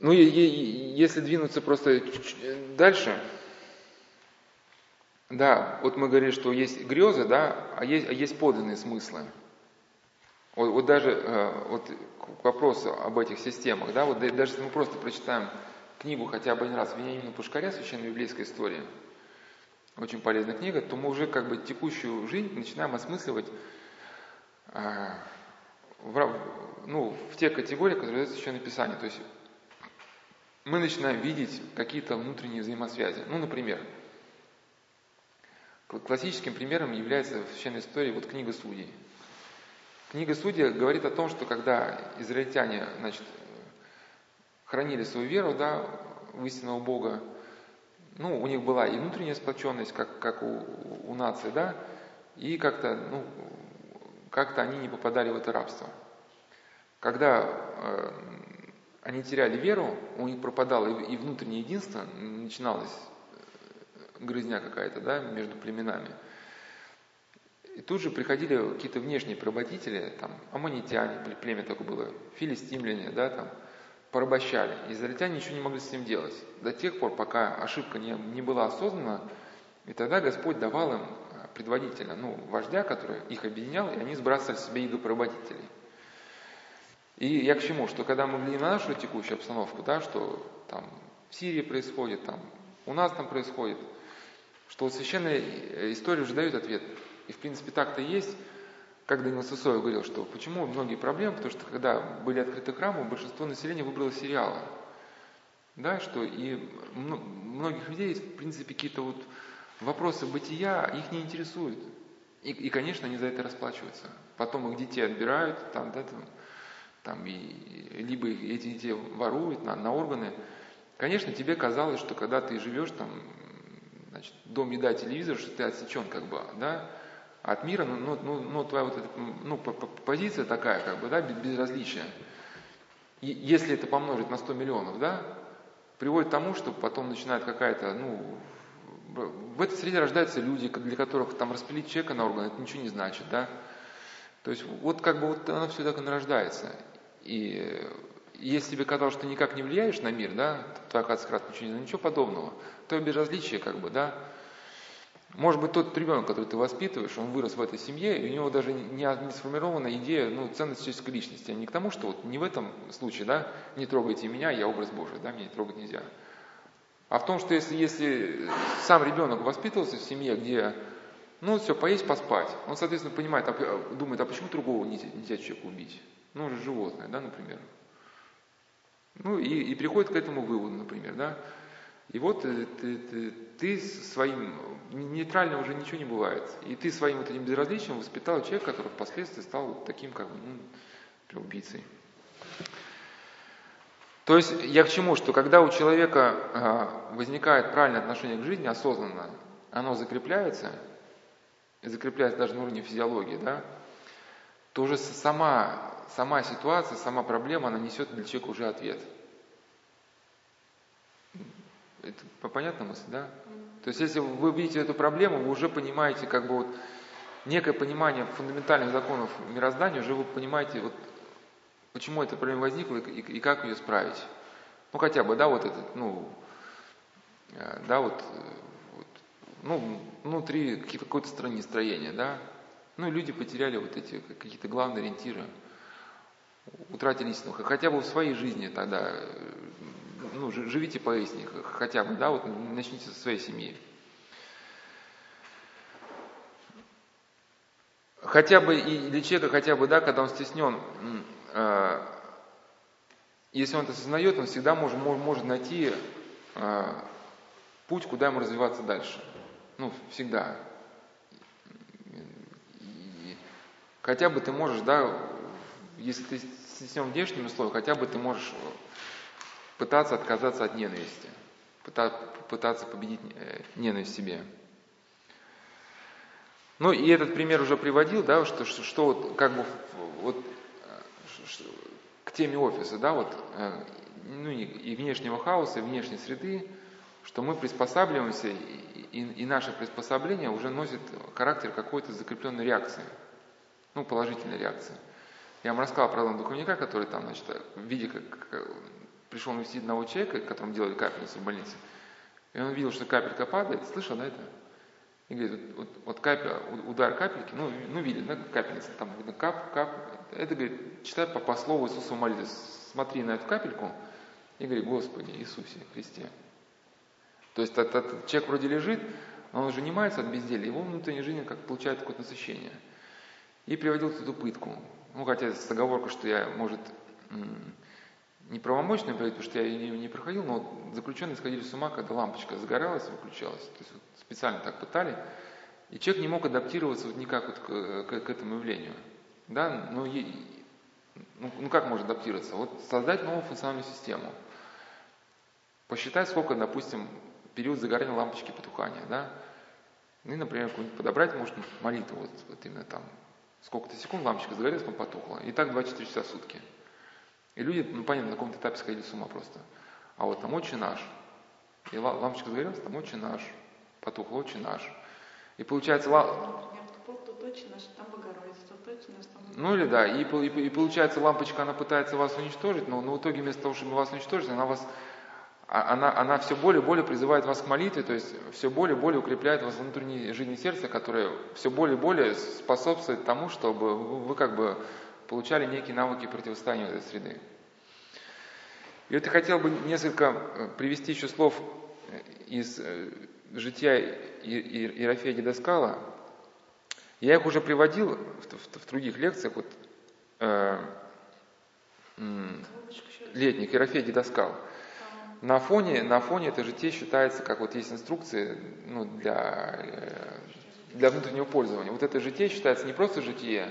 ну и, и если двинуться просто дальше, да, вот мы говорили, что есть грезы, да, а есть, а есть подлинные смыслы. Вот, вот даже э, вот к вопросу об этих системах, да, вот даже если мы просто прочитаем книгу хотя бы один раз Вениамина Пушкаря «Священная библейская история», очень полезная книга, то мы уже как бы текущую жизнь начинаем осмысливать э, в, ну, в те категории, которые дает Священное Писание. То есть мы начинаем видеть какие-то внутренние взаимосвязи. Ну, например, классическим примером является в священной истории вот книга Судей. Книга Судей говорит о том, что когда израильтяне значит, хранили свою веру да, в истинного Бога, ну, у них была и внутренняя сплоченность, как, как у, у нации, да, и как-то, ну, как-то они не попадали в это рабство. Когда э, они теряли веру, у них пропадало и, внутреннее единство, начиналась э, грызня какая-то, да, между племенами. И тут же приходили какие-то внешние поработители, там, аммонитяне, племя такое было, филистимляне, да, там, порабощали. Израильтяне ничего не могли с этим делать. До тех пор, пока ошибка не, не была осознана, и тогда Господь давал им э, предводителя, ну, вождя, который их объединял, и они сбрасывали себе идопоработителей. И я к чему? Что когда мы глядим на нашу текущую обстановку, да, что там в Сирии происходит, там у нас там происходит, что священная история уже дает ответ. И в принципе так-то есть, как Данил Сысоев говорил, что почему многие проблемы, потому что когда были открыты храмы, большинство населения выбрало сериалы. Да, что и многих людей, в принципе, какие-то вот вопросы бытия их не интересуют. И, и, конечно, они за это расплачиваются. Потом их детей отбирают, там, да, там, там, и, либо эти детей воруют на, на органы. Конечно, тебе казалось, что когда ты живешь там, значит, дом, еда, телевизор, что ты отсечен как бы, да, от мира, но, но, но, твоя вот эта, ну, позиция такая, как бы, да, безразличия. И если это помножить на 100 миллионов, да, приводит к тому, что потом начинает какая-то, ну, в этой среде рождаются люди, для которых там распилить чека на органы, это ничего не значит, да. То есть вот как бы вот оно все так и нарождается. И если тебе казалось, что ты никак не влияешь на мир, да, твоя хацкрат ничего не ничего подобного, то безразличие как бы, да. Может быть, тот ребенок, который ты воспитываешь, он вырос в этой семье, и у него даже не, не сформирована идея ну, ценности человеческой личности. А не к тому, что вот не в этом случае, да, не трогайте меня, я образ Божий, да, меня трогать нельзя. А в том, что если, если сам ребенок воспитывался в семье, где, ну, все, поесть, поспать, он, соответственно, понимает, а, думает, а почему другого нельзя, нельзя человека убить? Ну, животное, да, например. Ну, и, и приходит к этому выводу, например, да. И вот ты, ты, ты, ты своим, нейтрально уже ничего не бывает. И ты своим вот этим безразличием воспитал человека, который впоследствии стал таким, как бы, ну, убийцей. То есть я к чему, что когда у человека а, возникает правильное отношение к жизни, осознанно, оно закрепляется, и закрепляется даже на уровне физиологии, да, то уже сама сама ситуация, сама проблема, она несет для человека уже ответ. Это понятно мысль, да? То есть если вы видите эту проблему, вы уже понимаете как бы вот некое понимание фундаментальных законов мироздания, уже вы понимаете, вот, почему эта проблема возникла и, и как ее справить. Ну хотя бы, да, вот этот, ну, э, да, вот, вот ну, внутри какой-то страны строения, да, ну, люди потеряли вот эти какие-то главные ориентиры утратили истину, хотя бы в своей жизни тогда, ну, живите поясни, хотя бы, да, вот начните со своей семьи. Хотя бы и для человека, хотя бы, да, когда он стеснен, э, если он это осознает, он всегда может, может найти э, путь, куда ему развиваться дальше. Ну, всегда. И хотя бы ты можешь, да, если ты стеснен внешними условиями, хотя бы ты можешь пытаться отказаться от ненависти, пытаться победить э, ненависть в себе. Ну и этот пример уже приводил, да, что, что, что вот как бы вот э, к теме офиса, да, вот э, ну и, и внешнего хаоса, и внешней среды, что мы приспосабливаемся, и, и, и наше приспособление уже носит характер какой-то закрепленной реакции, ну, положительной реакции. Я вам рассказал про одного духовника, который там, значит, в виде, как, как пришел навестить одного человека, которому делали капельницу в больнице, и он видел, что капелька падает, слышал, да, это? И говорит, вот, вот, капель, удар капельки, ну, ну видит, да, капельница, там видно кап, кап, это, говорит, читай по, по слову Иисуса молитвы, смотри на эту капельку и говори, Господи Иисусе Христе. То есть этот, этот человек вроде лежит, но он уже занимается от безделия, его внутренняя жизнь как получает какое-то насыщение. И приводил эту пытку. Ну, хотя с оговоркой, что я, может, не правомочный проект, потому что я ее не, проходил, но вот заключенные сходили с ума, когда лампочка загоралась выключалась. То есть вот специально так пытали. И человек не мог адаптироваться вот никак вот к, к, к этому явлению. Да? Ну, и, ну, ну как можно адаптироваться? Вот создать новую функциональную систему. Посчитать, сколько, допустим, период загорания лампочки потухания. Да? Ну и, например, подобрать, может, молитву, вот, вот именно там, сколько-то секунд лампочка загорелась, потом потухла. И так 24 часа в сутки. И люди, ну понятно, на каком-то этапе сходили с ума просто. А вот там «Отче наш». И лампочка загорелась, там «Отче наш». Потухло «Отче наш». И получается... Ну или да, и, и, и получается лампочка, она пытается вас уничтожить, но, но в итоге вместо того, чтобы вас уничтожить, она вас она, она все более и более призывает вас к молитве, то есть все более и более укрепляет вас внутренней жизни сердца, которое все более и более способствует тому, чтобы вы, как бы получали некие навыки противостояния этой среды. И вот я хотел бы несколько э, привести еще слов э, из э, жития Иерофея Дедоскала. Я их уже приводил в, в, в других лекциях. Вот, э, летник Ерофей Дедоскал. На фоне, на фоне это житие считается, как вот есть инструкции ну, для, для внутреннего пользования. Вот это житие считается не просто житие,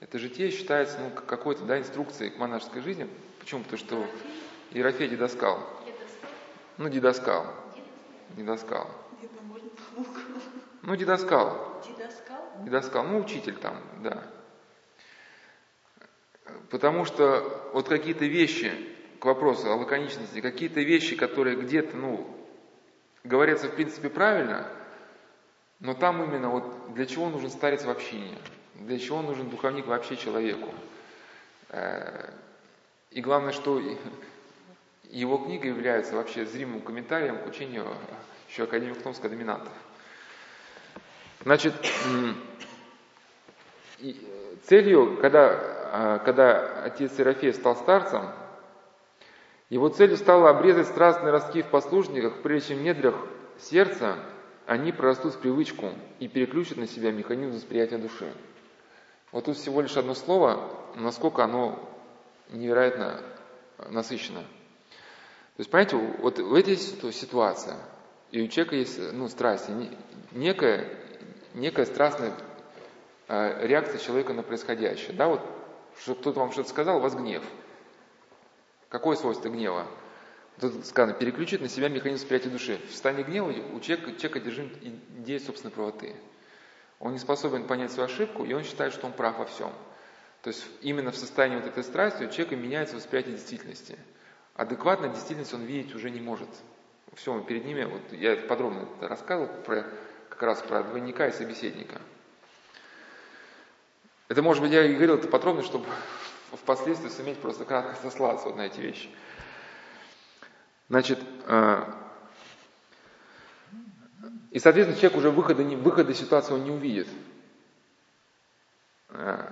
это житие считается ну, какой-то да, инструкцией к монашеской жизни. Почему? Потому что Ерофей дедоскал. Ну, дедоскал. Дедоскал. Ну, дедоскал. Дедоскал. Ну, учитель там, да. Потому что вот какие-то вещи, к вопросу о лаконичности, какие-то вещи, которые где-то, ну, говорятся в принципе правильно, но там именно вот для чего нужен старец в общине, для чего нужен духовник вообще человеку. Э, и главное, что его книга является вообще зримым комментарием к учению еще академика Томска доминантов. Значит, целью, когда, а, когда отец Серафей стал старцем, его целью стало обрезать страстные ростки в послушниках, прежде чем в недрах сердца они прорастут в привычку и переключат на себя механизм восприятия души. Вот тут всего лишь одно слово, насколько оно невероятно насыщено. То есть, понимаете, вот в этой ситуации, и у человека есть ну, страсть, некая, некая страстная э, реакция человека на происходящее. Да, вот что кто-то вам что-то сказал, у вас гнев. Какое свойство гнева? Тут сказано, переключить на себя механизм восприятия души. В состоянии гнева у человека, человека держит идея собственной правоты. Он не способен понять свою ошибку, и он считает, что он прав во всем. То есть именно в состоянии вот этой страсти у человека меняется восприятие действительности – адекватно действительность он видеть уже не может. Все, перед ними, вот я подробно рассказывал про, как раз про двойника и собеседника. Это, может быть, я и говорил это подробно, чтобы впоследствии суметь просто кратко сослаться вот на эти вещи. Значит, э, и, соответственно, человек уже выхода, выхода ситуации он не увидит. Э,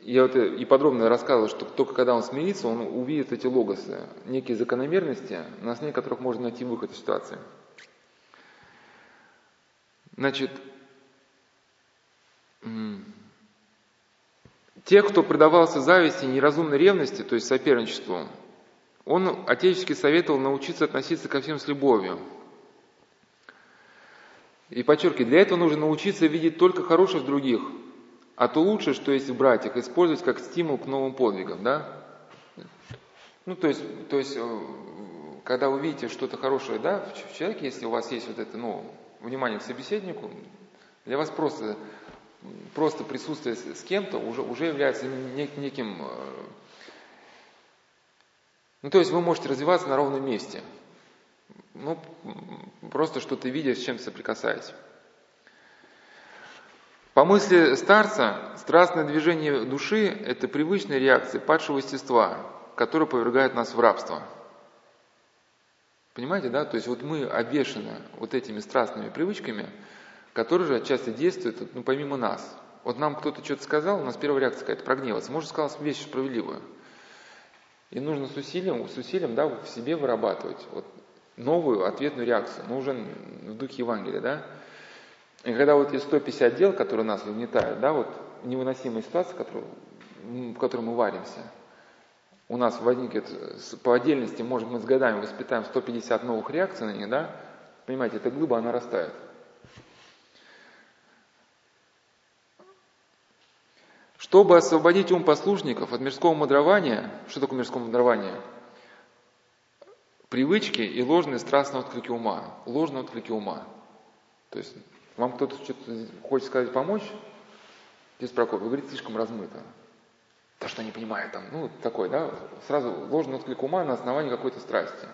я вот и подробно рассказывал, что только когда он смирится, он увидит эти логосы, некие закономерности, на основе которых можно найти выход из ситуации. Значит, те, кто предавался зависти, неразумной ревности, то есть соперничеству, он отечески советовал научиться относиться ко всем с любовью. И подчеркиваю, для этого нужно научиться видеть только хорошее в других – а то лучше, что есть в братьях, использовать как стимул к новым подвигам, да? Ну, то есть, то есть э, когда вы видите что-то хорошее, да, в человеке, если у вас есть вот это, ну, внимание к собеседнику, для вас просто, просто присутствие с кем-то уже, уже является нек, неким... Э, ну, то есть вы можете развиваться на ровном месте. Ну, просто что-то видя, с чем соприкасаясь. По мысли старца, страстное движение души – это привычная реакция падшего естества, которая повергает нас в рабство. Понимаете, да? То есть вот мы обвешаны вот этими страстными привычками, которые же отчасти действуют ну, помимо нас. Вот нам кто-то что-то сказал, у нас первая реакция какая-то прогневаться. Может, сказал вещь справедливую. И нужно с усилием, с усилием да, в себе вырабатывать вот новую ответную реакцию, но уже в духе Евангелия, да? И когда вот есть 150 дел, которые нас угнетают, да, вот невыносимая ситуация, в котором мы варимся. У нас возникнет по отдельности, может мы с годами воспитаем 150 новых реакций на них, да? Понимаете, эта глыба, она растает. Чтобы освободить ум послушников от мирского мудрования, что такое мирское мудрование? Привычки и ложные страстные отклики ума. Ложные отклики ума. То есть вам кто-то что-то хочет сказать, помочь? Здесь Прокоп, вы говорите, слишком размыто. То, что не понимает там, ну, такой, да, сразу ложный отклик ума на основании какой-то страсти.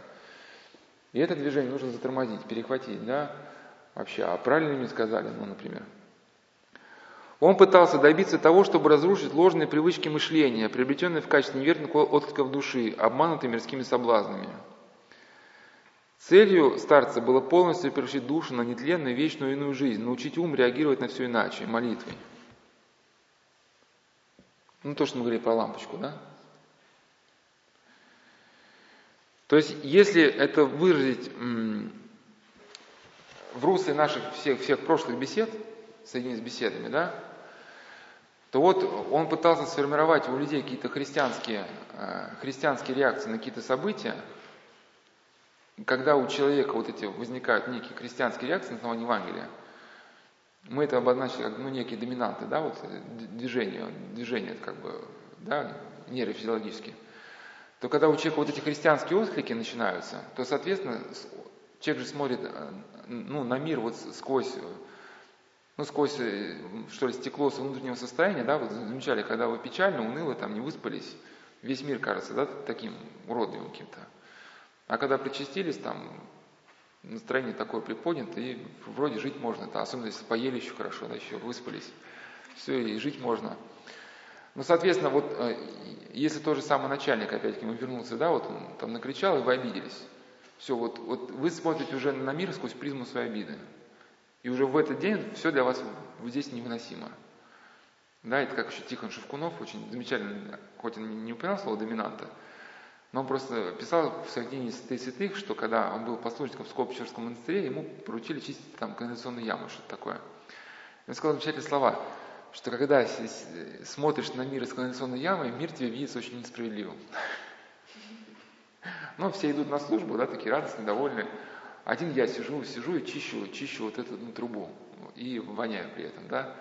И это движение нужно затормозить, перехватить, да, вообще. А правильно мне сказали, ну, например. Он пытался добиться того, чтобы разрушить ложные привычки мышления, приобретенные в качестве неверных откликов души, обманутые мирскими соблазнами. Целью старца было полностью превратить душу на нетленную вечную иную жизнь, научить ум реагировать на все иначе, молитвой. Ну, то, что мы говорили про лампочку, да? То есть, если это выразить в русле наших всех, всех прошлых бесед, соединить с беседами, да, то вот он пытался сформировать у людей какие-то христианские, э, христианские реакции на какие-то события, когда у человека вот эти возникают некие христианские реакции на основании Евангелия, мы это обозначили как ну, некие доминанты, да, вот движение, движение как бы, да, нейрофизиологически, то когда у человека вот эти христианские отклики начинаются, то, соответственно, человек же смотрит э, ну, на мир вот сквозь ну, сквозь, э, что ли, стекло своего внутреннего состояния, да, вот замечали, когда вы печально, уныло, там, не выспались, весь мир кажется, да, таким уродливым каким-то. А когда причастились, там, настроение такое приподнятое, и вроде жить можно, да, особенно если поели еще хорошо, да, еще выспались, все, и жить можно. Ну, соответственно, вот, э, если тот же самый начальник, опять-таки, ему вернулся, да, вот он там накричал, и вы обиделись. Все, вот, вот вы смотрите уже на мир сквозь призму своей обиды. И уже в этот день все для вас здесь невыносимо. Да, это как еще Тихон Шевкунов, очень замечательно, хоть он не упоминал слово доминанта, но он просто писал в своих книге «Святые святых», что когда он был послушником в Скопчерском монастыре, ему поручили чистить там канализационные ямы, что-то такое. Он сказал замечательные слова, что когда смотришь на мир из канализационной ямы, мир тебе видится очень несправедливым. Но ну, все идут на службу, да, такие радостные, довольные. Один я сижу, сижу и чищу, чищу вот эту ну, трубу и воняю при этом, да.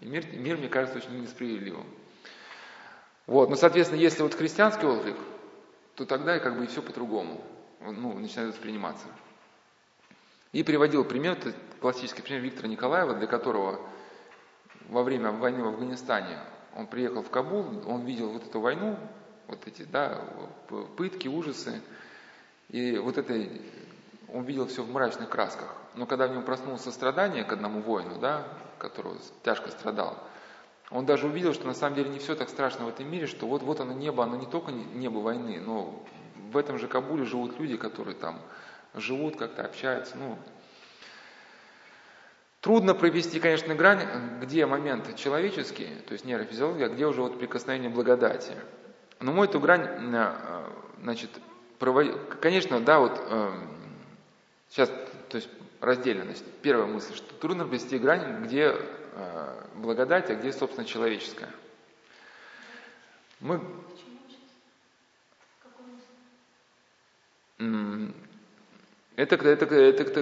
И мир, мир мне кажется очень несправедливым. Вот, ну, соответственно, если вот христианский отклик, то тогда и как бы и все по-другому, ну, начинает восприниматься. И приводил пример, это классический пример Виктора Николаева, для которого во время войны в Афганистане он приехал в Кабул, он видел вот эту войну, вот эти, да, пытки, ужасы, и вот это он видел все в мрачных красках. Но когда в нем проснулось сострадание к одному воину, да, который тяжко страдал, он даже увидел, что на самом деле не все так страшно в этом мире, что вот, вот оно небо, оно не только небо войны, но в этом же Кабуле живут люди, которые там живут, как-то общаются. Ну, трудно провести, конечно, грань, где момент человеческий, то есть нейрофизиология, а где уже вот прикосновение благодати. Но мы эту грань, э, значит, проводим, конечно, да, вот эм, Сейчас, то есть раздельно. Значит, первая мысль, что трудно провести грань, где э, благодать, а где, собственно, человеческая. Мы... Это, это, это, это,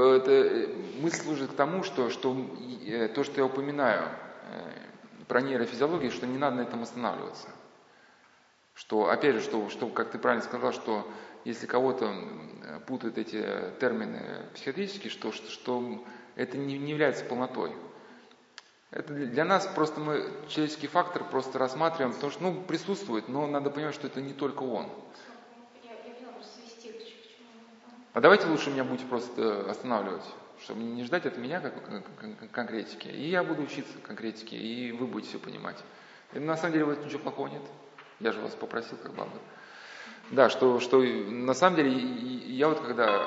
это мысль служит к тому, что, что э, то, что я упоминаю э, про нейрофизиологию, что не надо на этом останавливаться. Что, опять же, что, что, как ты правильно сказал, что если кого-то путают эти термины психиатрические, что, что, что это не, не является полнотой. Это для нас просто мы человеческий фактор просто рассматриваем, потому что ну, присутствует, но надо понимать, что это не только он. А давайте лучше меня будете просто останавливать, чтобы не ждать от меня как, конкретики. И я буду учиться конкретике, и вы будете все понимать. И на самом деле в этом ничего плохого нет. Я же вас попросил как баба. Да, что, что на самом деле я вот когда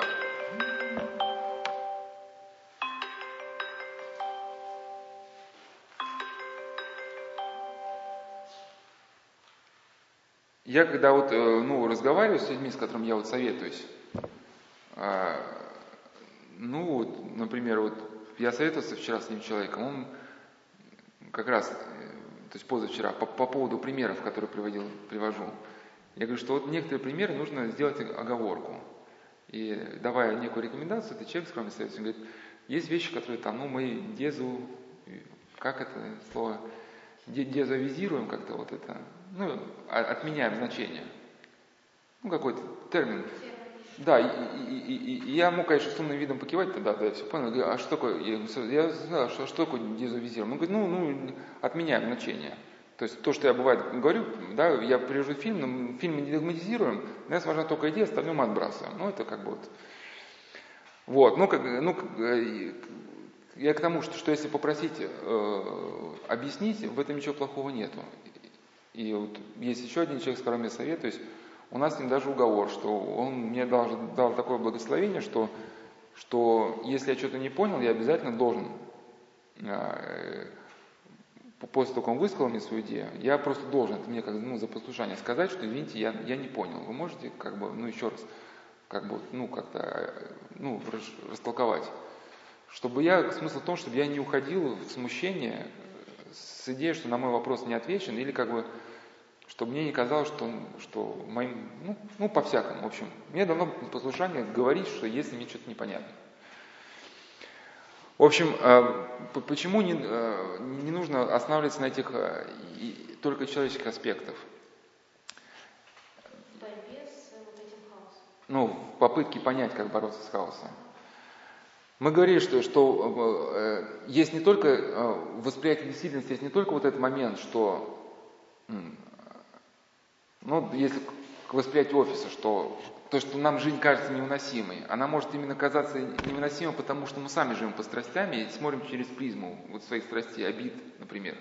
Я когда вот, э, ну, разговариваю с людьми, с которыми я вот советуюсь, а, ну, вот, например, вот я советовался вчера с одним человеком, он как раз э, то есть позавчера, по, по поводу примеров, которые приводил, привожу. Я говорю, что вот некоторые примеры нужно сделать оговорку. И давая некую рекомендацию, этот человек скромный совет, он говорит, есть вещи, которые там, ну, мы дезу, как это слово, дезавизируем как-то вот это, ну, отменяем значение. Ну, какой-то термин. Да, и, и, и, и я мог, конечно, с умным видом покивать тогда, да, я все понял. говорю, а что такое, я, я знаю, что, что такое дезавизирование? Он говорит, ну, ну, отменяем значение. То есть то, что я бывает говорю, да, я привожу фильм, но фильм мы не догматизируем, для нас важна только идея, остальное мы отбрасываем. Ну, это как бы вот... Вот, ну, как, ну, э, я к тому, что, что если попросить э, объяснить, в этом ничего плохого нету. И вот есть еще один человек, с которым я советуюсь, у нас с ним даже уговор, что он мне дал, дал такое благословение, что, что если я что-то не понял, я обязательно должен, э, после того, как он высказал мне свою идею, я просто должен, это мне как ну, за послушание сказать, что извините, я, я не понял. Вы можете как бы, ну еще раз, как бы, ну как-то, ну, растолковать. Чтобы я, смысл в том, чтобы я не уходил в смущение с идеей, что на мой вопрос не отвечен, или как бы чтобы мне не казалось, что, что моим, ну, ну по-всякому, в общем, мне давно послушание говорить, что если мне что-то непонятно. В общем, э, почему не, э, не нужно останавливаться на этих э, только человеческих аспектах? Борьбе с вот этим хаосом. Ну, в попытке понять, как бороться с хаосом. Мы говорили, что, что э, есть не только э, восприятие действительности, есть не только вот этот момент, что ну, если к восприятию офиса, что то, что нам жизнь кажется невыносимой, она может именно казаться невыносимой, потому что мы сами живем по страстям и смотрим через призму вот своих страстей, обид, например,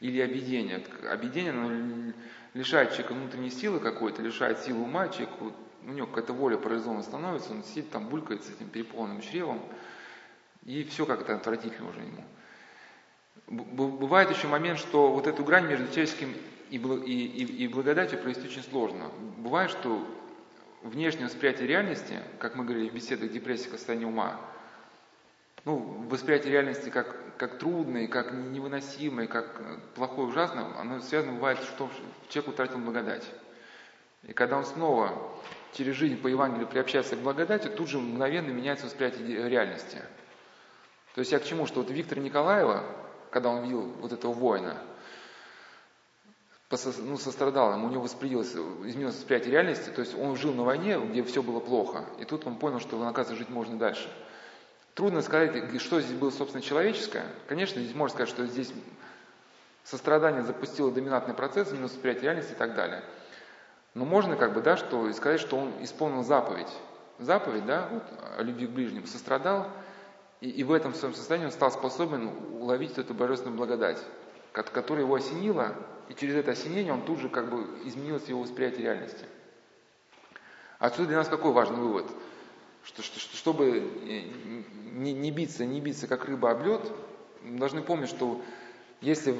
или объедения. Объедение оно лишает человека внутренней силы какой-то, лишает силы ума, человек, вот, у него какая-то воля парализована становится, он сидит там, булькает с этим переполненным чревом, и все как-то отвратительно уже ему. Бывает еще момент, что вот эту грань между человеческим и, и, и благодатью провести очень сложно. Бывает, что внешнее восприятие реальности, как мы говорили в беседах депрессии состояния ума, ну, восприятие реальности как, как трудное, как невыносимое, как плохое, ужасное, оно связано бывает, что человек утратил благодать. И когда он снова через жизнь по Евангелию приобщается к благодати, тут же мгновенно меняется восприятие реальности. То есть я к чему, что вот Виктор Николаева, когда он видел вот этого воина, ну, сострадал ему, у него восприялось, изменилось восприятие реальности, то есть он жил на войне, где все было плохо, и тут он понял, что, оказывается, жить можно дальше. Трудно сказать, что здесь было, собственно, человеческое. Конечно, здесь можно сказать, что здесь сострадание запустило доминантный процесс, изменилось восприятие реальности и так далее. Но можно как бы, да, что, сказать, что он исполнил заповедь. Заповедь, да, вот, о любви к ближнему, сострадал, и, и в этом своем состоянии он стал способен уловить эту божественную благодать, которая его осенила, и через это осенение он тут же как бы изменилось его восприятие реальности. Отсюда для нас какой важный вывод? Что, что, что чтобы не, не биться, не биться, как рыба об лед, мы должны помнить, что если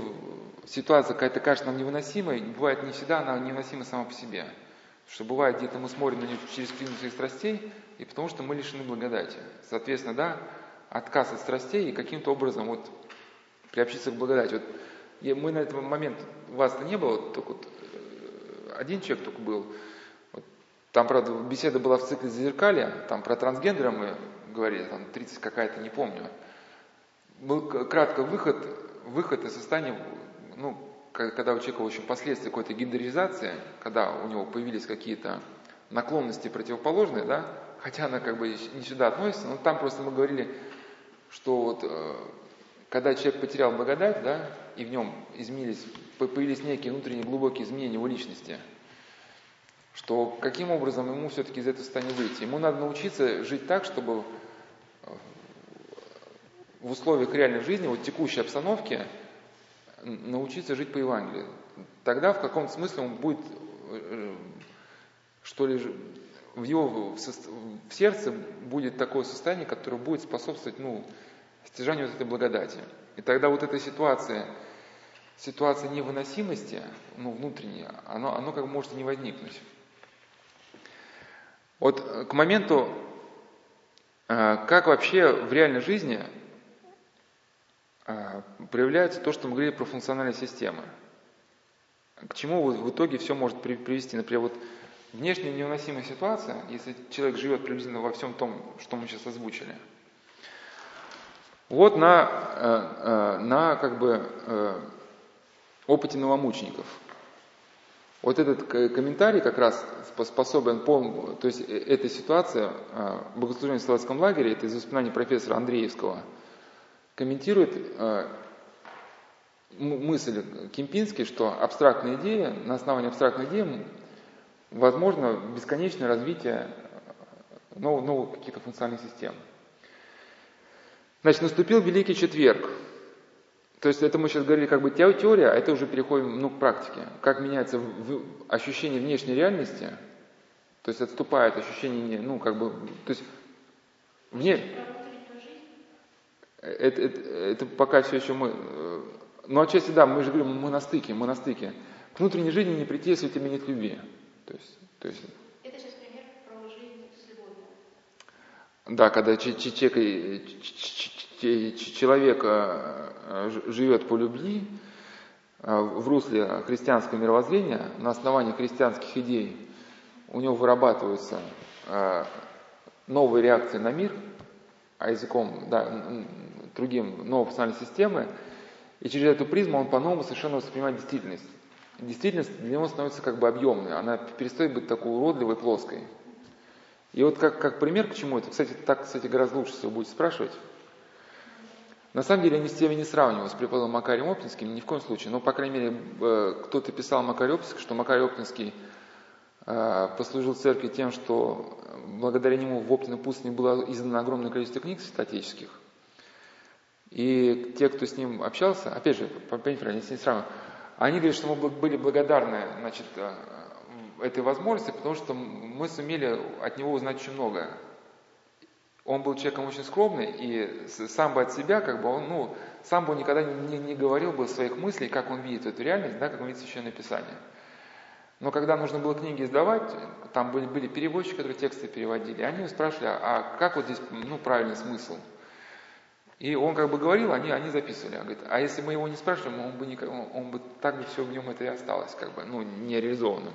ситуация какая-то кажется нам невыносимой, бывает не всегда она невыносима сама по себе. Что бывает, где-то мы смотрим на нее через призму своих страстей, и потому что мы лишены благодати. Соответственно, да, отказ от страстей и каким-то образом вот приобщиться к благодати. Вот и мы на этот момент, вас-то не было, только вот э, один человек только был. Вот, там, правда, беседа была в цикле зазеркалья, там про трансгендера мы говорили, там 30 какая-то, не помню. Был кратко выход, выход из состояния, ну, когда у человека, в общем, последствия какой-то гендеризации, когда у него появились какие-то наклонности противоположные, да, хотя она как бы не сюда относится, но там просто мы говорили, что вот э, когда человек потерял благодать, да, и в нем изменились, появились некие внутренние глубокие изменения его личности, что каким образом ему все-таки из этого состояния выйти? Ему надо научиться жить так, чтобы э, в условиях реальной жизни, вот текущей обстановки, научиться жить по Евангелию. Тогда в каком-то смысле он будет, э, что ли, в его в сердце будет такое состояние, которое будет способствовать ну, стяжанию вот этой благодати. И тогда вот эта ситуация, ситуация невыносимости, ну, внутренняя, оно, оно как бы может не возникнуть. Вот к моменту, э, как вообще в реальной жизни э, проявляется то, что мы говорили про функциональные системы. К чему в итоге все может привести? Например, вот внешне невыносимая ситуация, если человек живет приблизительно во всем том, что мы сейчас озвучили. Вот на, э, э, на как бы э, опыте новомучеников. Вот этот комментарий как раз способен полностью, то есть эта ситуация, богослужение в Славянском лагере, это из воспоминаний профессора Андреевского, комментирует мысль Кемпинский, что абстрактная идея, на основании абстрактной идеи возможно бесконечное развитие новых, новых каких-то функциональных систем. Значит, наступил Великий Четверг. То есть это мы сейчас говорили как бы теория, а это уже переходим ну, к практике. Как меняется ощущение внешней реальности, то есть отступает ощущение, ну как бы, то есть вне... Это, это, это пока все еще мы... Ну, отчасти да, мы же говорим, мы на стыке, мы на стыке. К внутренней жизни не прийти, если у тебя нет любви. То есть, то есть... Это сейчас пример про жизнь с любовью. Да, когда человек живет по любви, э, в русле христианского мировоззрения, на основании христианских идей, у него вырабатываются э, новые реакции на мир, а языком, да, другим, новой функциональной системы, и через эту призму он по-новому совершенно воспринимает действительность действительность для него становится как бы объемной, она перестает быть такой уродливой, плоской. И вот как, как пример к чему это, кстати, так, кстати, гораздо лучше, если вы будете спрашивать. На самом деле я ни с теми не сравниваю с преподавателем Макарием Оптинским, ни в коем случае. Но, по крайней мере, э, кто-то писал Макарий Оптинский, что Макарий Оптинский э, послужил церкви тем, что благодаря нему в Оптино Пустыне было издано огромное количество книг святотеческих. И те, кто с ним общался, опять же, поймите правильно, ним сравниваю, они говорят, что мы были благодарны значит, э, этой возможности, потому что мы сумели от него узнать очень многое. Он был человеком очень скромный, и сам бы от себя, как бы он, ну, сам бы никогда не, не говорил бы своих мыслей, как он видит эту реальность, да, как он видит Священное Писание. Но когда нужно было книги издавать, там были, были переводчики, которые тексты переводили, они спрашивали, а как вот здесь ну, правильный смысл – и он как бы говорил, они, они записывали. Он говорит, а если мы его не спрашиваем, он бы, никак, он бы так бы все в нем это и осталось, как бы, ну, нереализованным.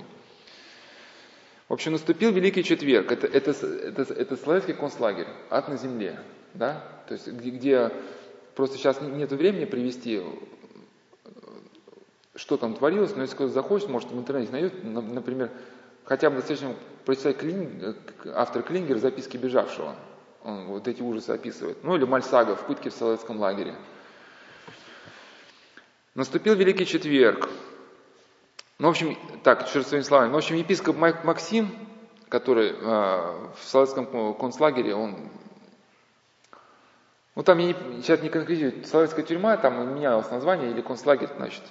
В общем, наступил Великий Четверг. Это, это, это, это славянский концлагерь, ад на земле. Да? То есть, где, где просто сейчас нет времени привести, что там творилось, но если кто-то захочет, может в интернете найдет, например, хотя бы достаточно прочитать Клин, автор Клингер «Записки бежавшего». Он вот эти ужасы описывает. Ну или Мальсага в пытке в советском лагере. Наступил Великий Четверг. Ну, в общем, так, еще своими словами. Ну, в общем, епископ Максим, который э, в советском концлагере, он... Ну, там я не, сейчас не конкретизирую, советская тюрьма, там менялось название, или концлагерь, значит.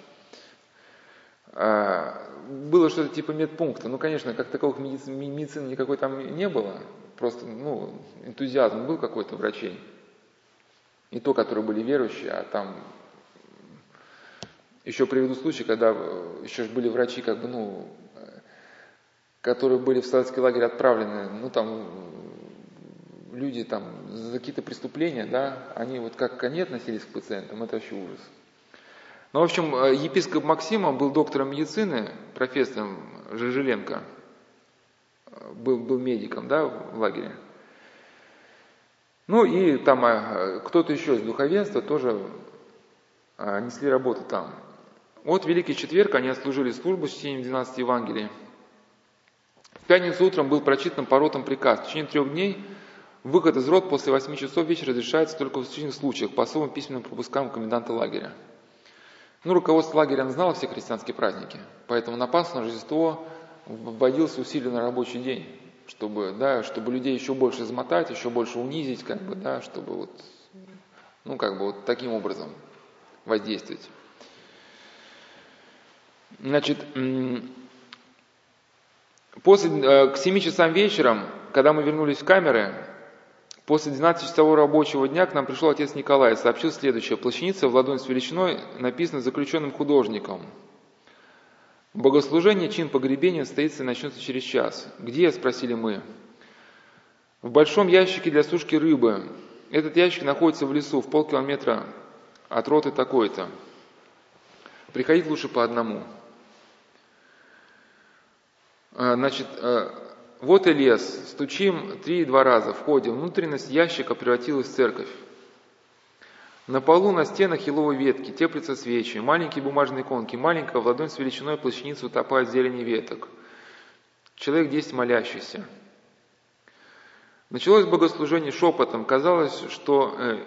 Э, было что-то типа медпункта. Ну, конечно, как таковых медицины, медицины никакой там не было просто, ну, энтузиазм был какой-то врачей. Не то, которые были верующие, а там еще приведу случай, когда э, еще были врачи, как бы, ну, которые были в советский лагерь отправлены, ну, там, люди там за какие-то преступления, да, они вот как они относились к пациентам, это вообще ужас. Ну, в общем, э, епископ Максима был доктором медицины, профессором Жижеленко – был, был медиком да, в лагере. Ну и там кто-то еще из духовенства тоже несли работу там. Вот Великий Четверг они отслужили службу с чтением 12 Евангелий. В пятницу утром был прочитан по ротам приказ. В течение трех дней выход из рот после 8 часов вечера разрешается только в исключительных случаях по особым письменным пропускам коменданта лагеря. Ну, руководство лагеря знало все христианские праздники, поэтому на Пасху, на Рождество вводился усиленный рабочий день, чтобы, да, чтобы людей еще больше замотать, еще больше унизить, как бы, да, чтобы вот, ну, как бы вот таким образом воздействовать. Значит, после, э, к 7 часам вечером, когда мы вернулись в камеры, после 12-часового рабочего дня к нам пришел отец Николай и сообщил следующее. Плащаница в ладонь с величиной написана заключенным художником – Богослужение, чин погребения состоится и начнется через час. Где, спросили мы. В большом ящике для сушки рыбы. Этот ящик находится в лесу, в полкилометра от роты такой-то. Приходить лучше по одному. А, значит, а, вот и лес. Стучим три два раза. Входим. Внутренность ящика превратилась в церковь. На полу на стенах еловой ветки теплятся свечи, маленькие бумажные иконки, маленькая в ладонь с величиной плащаницу утопает зелени веток. Человек десять молящийся. Началось богослужение шепотом. Казалось, что э,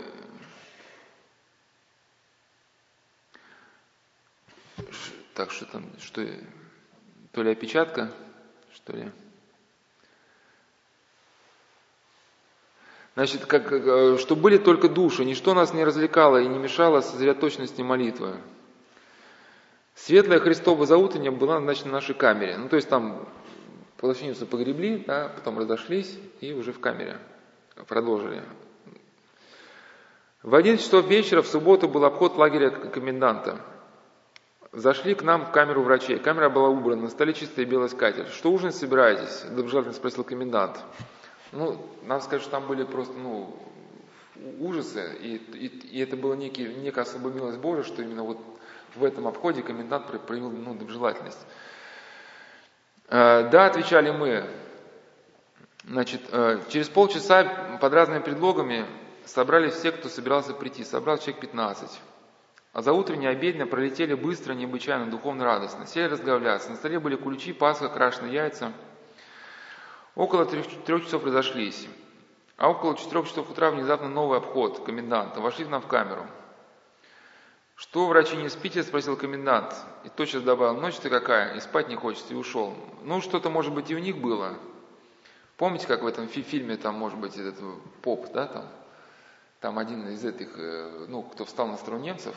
так что там, что то ли опечатка, что. Значит, как, э, что были только души, ничто нас не развлекало и не мешало сосредоточенности молитвы. Светлая Христова заутренняя была значит, на нашей камере. Ну, то есть там половницу погребли, да, потом разошлись и уже в камере продолжили. В 11 часов вечера в субботу был обход лагеря коменданта. Зашли к нам в камеру врачей. Камера была убрана, на столе чистая белая скатерть. Что ужинать собираетесь? Доброжелательно спросил комендант. Ну, надо сказать, что там были просто, ну, ужасы, и, и, и это было некий, некая особая милость Божия, что именно вот в этом обходе комендант проявил ну, доброжелательность. Э, да, отвечали мы. Значит, э, через полчаса под разными предлогами собрались все, кто собирался прийти. Собрался человек 15. А за утреннее обедня пролетели быстро, необычайно, духовно радостно. Сели разговляться. На столе были куличи, пасха, крашеные яйца – Около трех, трех часов разошлись. А около четырех часов утра внезапно новый обход коменданта. Вошли нам в камеру. «Что, врачи, не спите?» – спросил комендант. И тотчас добавил, ночь-то какая, и спать не хочется, и ушел. Ну, что-то, может быть, и у них было. Помните, как в этом фи фильме, там, может быть, этот поп, да, там? Там один из этих, э, ну, кто встал на сторону немцев,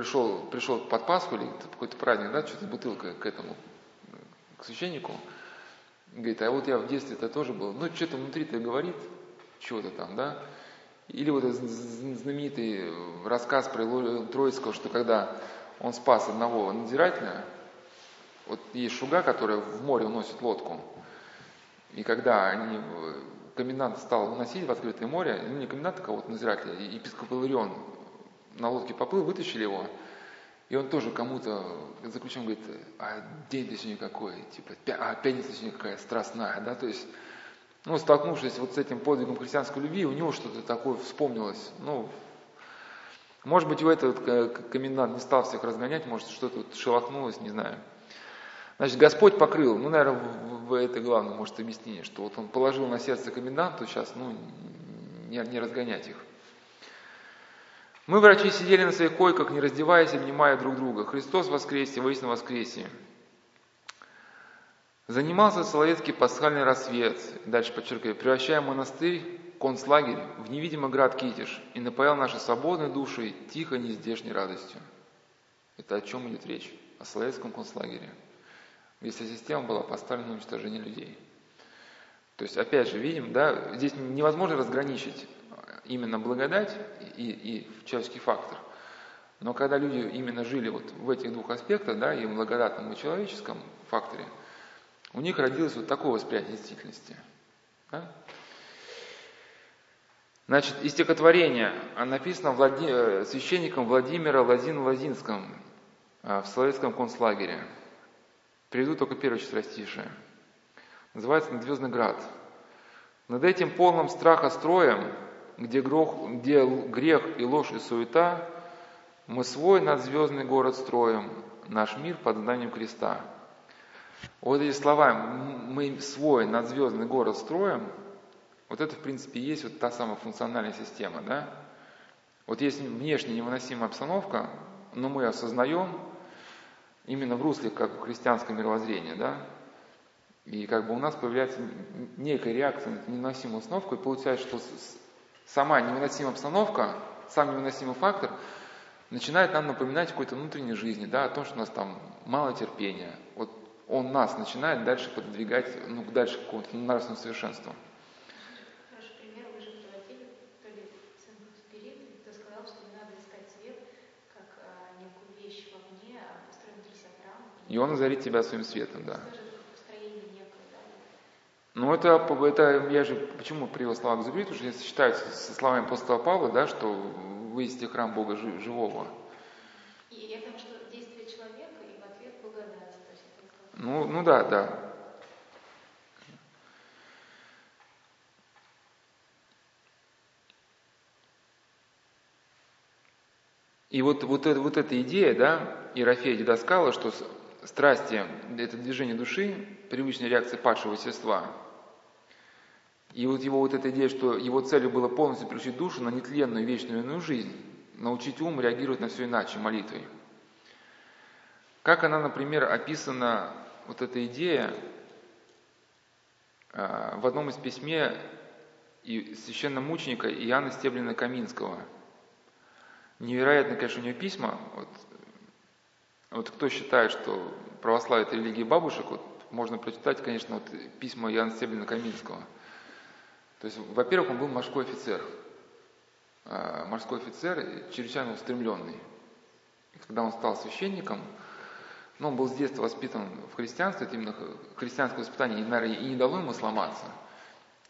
пришел, пришел под Пасху или какой-то праздник, да, что-то бутылка к этому, к священнику – Говорит, а вот я в детстве-то тоже был. Ну, что-то внутри-то говорит, что-то там, да. Или вот знаменитый рассказ про Троицкого, что когда он спас одного надзирателя, вот есть шуга, которая в море уносит лодку, и когда они, комендант стал уносить в открытое море, ну не комендант, а кого-то надзирателя, епископ Иларион на лодке поплыл, вытащили его, и он тоже кому-то, заключен говорит, а день-то сегодня какой, типа, а пятница сегодня какая страстная, да, то есть, ну, столкнувшись вот с этим подвигом христианской любви, у него что-то такое вспомнилось, ну, может быть, у этого комендант не стал всех разгонять, может, что-то вот шелохнулось, не знаю. Значит, Господь покрыл, ну, наверное, в это главное, может, объяснение, что вот он положил на сердце коменданту сейчас, ну, не, не разгонять их. Мы, врачи, сидели на своих койках, не раздеваясь, обнимая друг друга. Христос воскресе, воистину воскресе. Занимался Соловецкий пасхальный рассвет, дальше подчеркиваю, превращая монастырь, концлагерь, в невидимый град Китиш и напоял наши свободные души тихо, нездешней радостью. Это о чем идет речь? О Соловецком концлагере, вся система была поставлена на уничтожение людей. То есть, опять же, видим, да, здесь невозможно разграничить именно благодать и, и человеческий фактор. Но когда люди именно жили вот в этих двух аспектах, да, и в благодатном, и человеческом факторе, у них родилось вот такое восприятие действительности. Да? Значит, из стихотворения написано Влади... Э, священником Владимира Лазин-Лазинском э, в Соловецком концлагере. Приведу только первое четверостишее. Называется «Надзвездный град». Над этим полным страха строем где, грох, где грех и ложь и суета, мы свой надзвездный город строим, наш мир под знанием креста. Вот эти слова, мы свой надзвездный город строим, вот это, в принципе, есть вот та самая функциональная система, да? Вот есть внешне невыносимая обстановка, но мы осознаем именно в русле как христианское мировоззрение, да? И как бы у нас появляется некая реакция на невыносимую установку, и получается, что сама невыносимая обстановка, сам невыносимый фактор начинает нам напоминать какой-то внутренней жизни, да, о том, что у нас там мало терпения. Вот он нас начинает дальше подвигать, ну, дальше к какому-то нравственному совершенству. И он озарит тебя своим светом, да. Ну, это, это я же почему привел слова к Зубриту, потому что если считать со словами апостола Павла, да, что вы есть храм Бога живого. И думаю, что действие человека и в ответ благодать. Это... Ну, ну да, да. И вот, вот, это, вот эта идея, да, Ерофея Дедоскала, что страсти – это движение души, привычная реакция падшего естества. И вот его вот эта идея, что его целью было полностью приучить душу на нетленную вечную иную жизнь, научить ум реагировать на все иначе молитвой. Как она, например, описана, вот эта идея, а, в одном из письме священномученика Иоанна Стеблина Каминского – Невероятно, конечно, у нее письма. Вот, вот кто считает, что православие – это религия бабушек, вот можно прочитать, конечно, вот письма Яна Стеблина Каминского. То есть, во-первых, он был морской офицер. А, морской офицер, чрезвычайно устремленный. И когда он стал священником, ну, он был с детства воспитан в христианстве, это именно христианское воспитание, наверное, и не дало ему сломаться.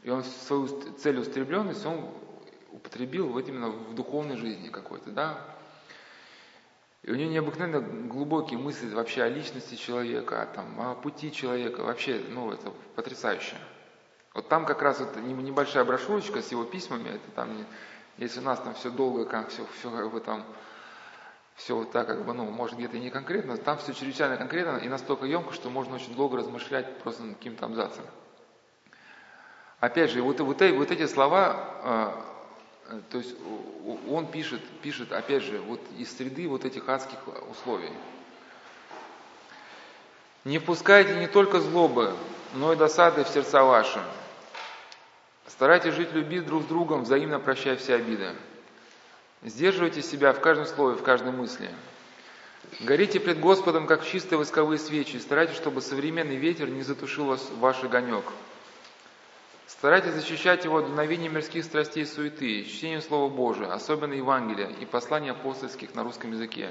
И он свою целеустремленность, он употребил вот именно в духовной жизни какой-то, да. И у него необыкновенно глубокие мысли вообще о личности человека, там, о пути человека, вообще, ну, это потрясающе. Вот там как раз вот небольшая брошюрочка с его письмами, это там, если у нас там все долго, как все, все как бы там, все вот так, как бы, ну, может где-то и не конкретно, там все чрезвычайно конкретно и настолько емко, что можно очень долго размышлять просто над каким-то абзацем. Опять же, вот, вот, вот эти слова а, Э, то есть он пишет, пишет, опять же, вот из среды вот этих адских условий. Не впускайте не только злобы, но и досады в сердца ваши. Старайтесь жить любить друг с другом, взаимно прощая все обиды. Сдерживайте себя в каждом слове, в каждой мысли. Горите пред Господом, как чистые восковые свечи, старайтесь, чтобы современный ветер не затушил вас ваш огонек – Старайтесь защищать его от дуновения мирских страстей и суеты, чтением Слова Божия, особенно Евангелия и посланий апостольских на русском языке.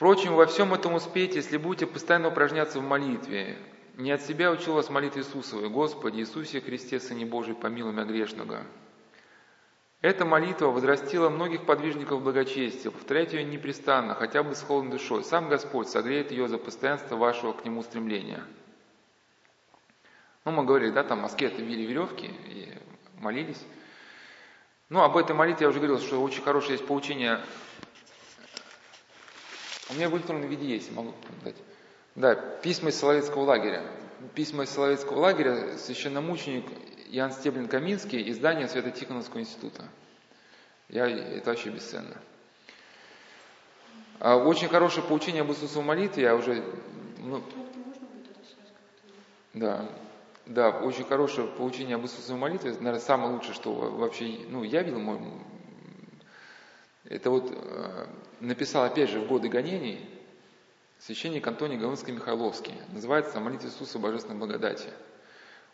Впрочем, во всем этом успейте, если будете постоянно упражняться в молитве. Не от себя учил вас молитве Иисусовой, Господи Иисусе Христе, Сыне Божий, помилуй меня грешного. Эта молитва возрастила многих подвижников благочестия. Повторяйте ее непрестанно, хотя бы с холодной душой. Сам Господь согреет ее за постоянство вашего к Нему стремления. Ну, мы говорили, да, там аскеты вили веревки и молились. Ну, об этой молитве я уже говорил, что очень хорошее есть поучение. У меня в электронном виде есть, могу дать. Да, письма из Соловецкого лагеря. Письма из Соловецкого лагеря, священномученик Ян Стеблин Каминский, издание Свято-Тихоновского института. Я, это вообще бесценно. А очень хорошее поучение об Иисусовой молитве, я уже... Ну, да, да, очень хорошее получение об Иисусовой молитве, наверное, самое лучшее, что вообще, ну, я видел, мой, это вот э, написал, опять же, в годы гонений священник Антоний Галынский-Михайловский. Называется «Молитва Иисуса Божественной благодати».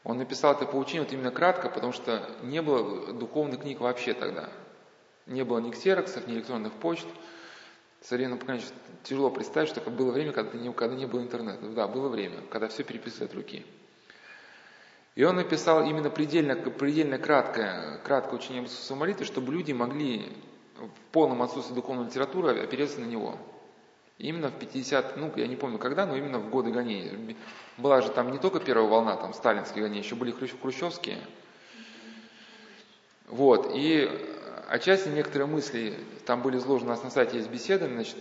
Он написал это поучение вот именно кратко, потому что не было духовных книг вообще тогда. Не было ни ксероксов, ни электронных почт. Современному поколению тяжело представить, что было время, когда не, когда не было интернета. Да, было время, когда все переписывали от руки. И он написал именно предельно, предельно краткое, краткое учение об молитвы, чтобы люди могли в полном отсутствии духовной литературы опереться на него. именно в 50, ну, я не помню когда, но именно в годы гонений. Была же там не только первая волна, там, сталинские гонения, еще были хрущевские. Вот, и отчасти некоторые мысли там были изложены, у нас на сайте есть беседы, значит,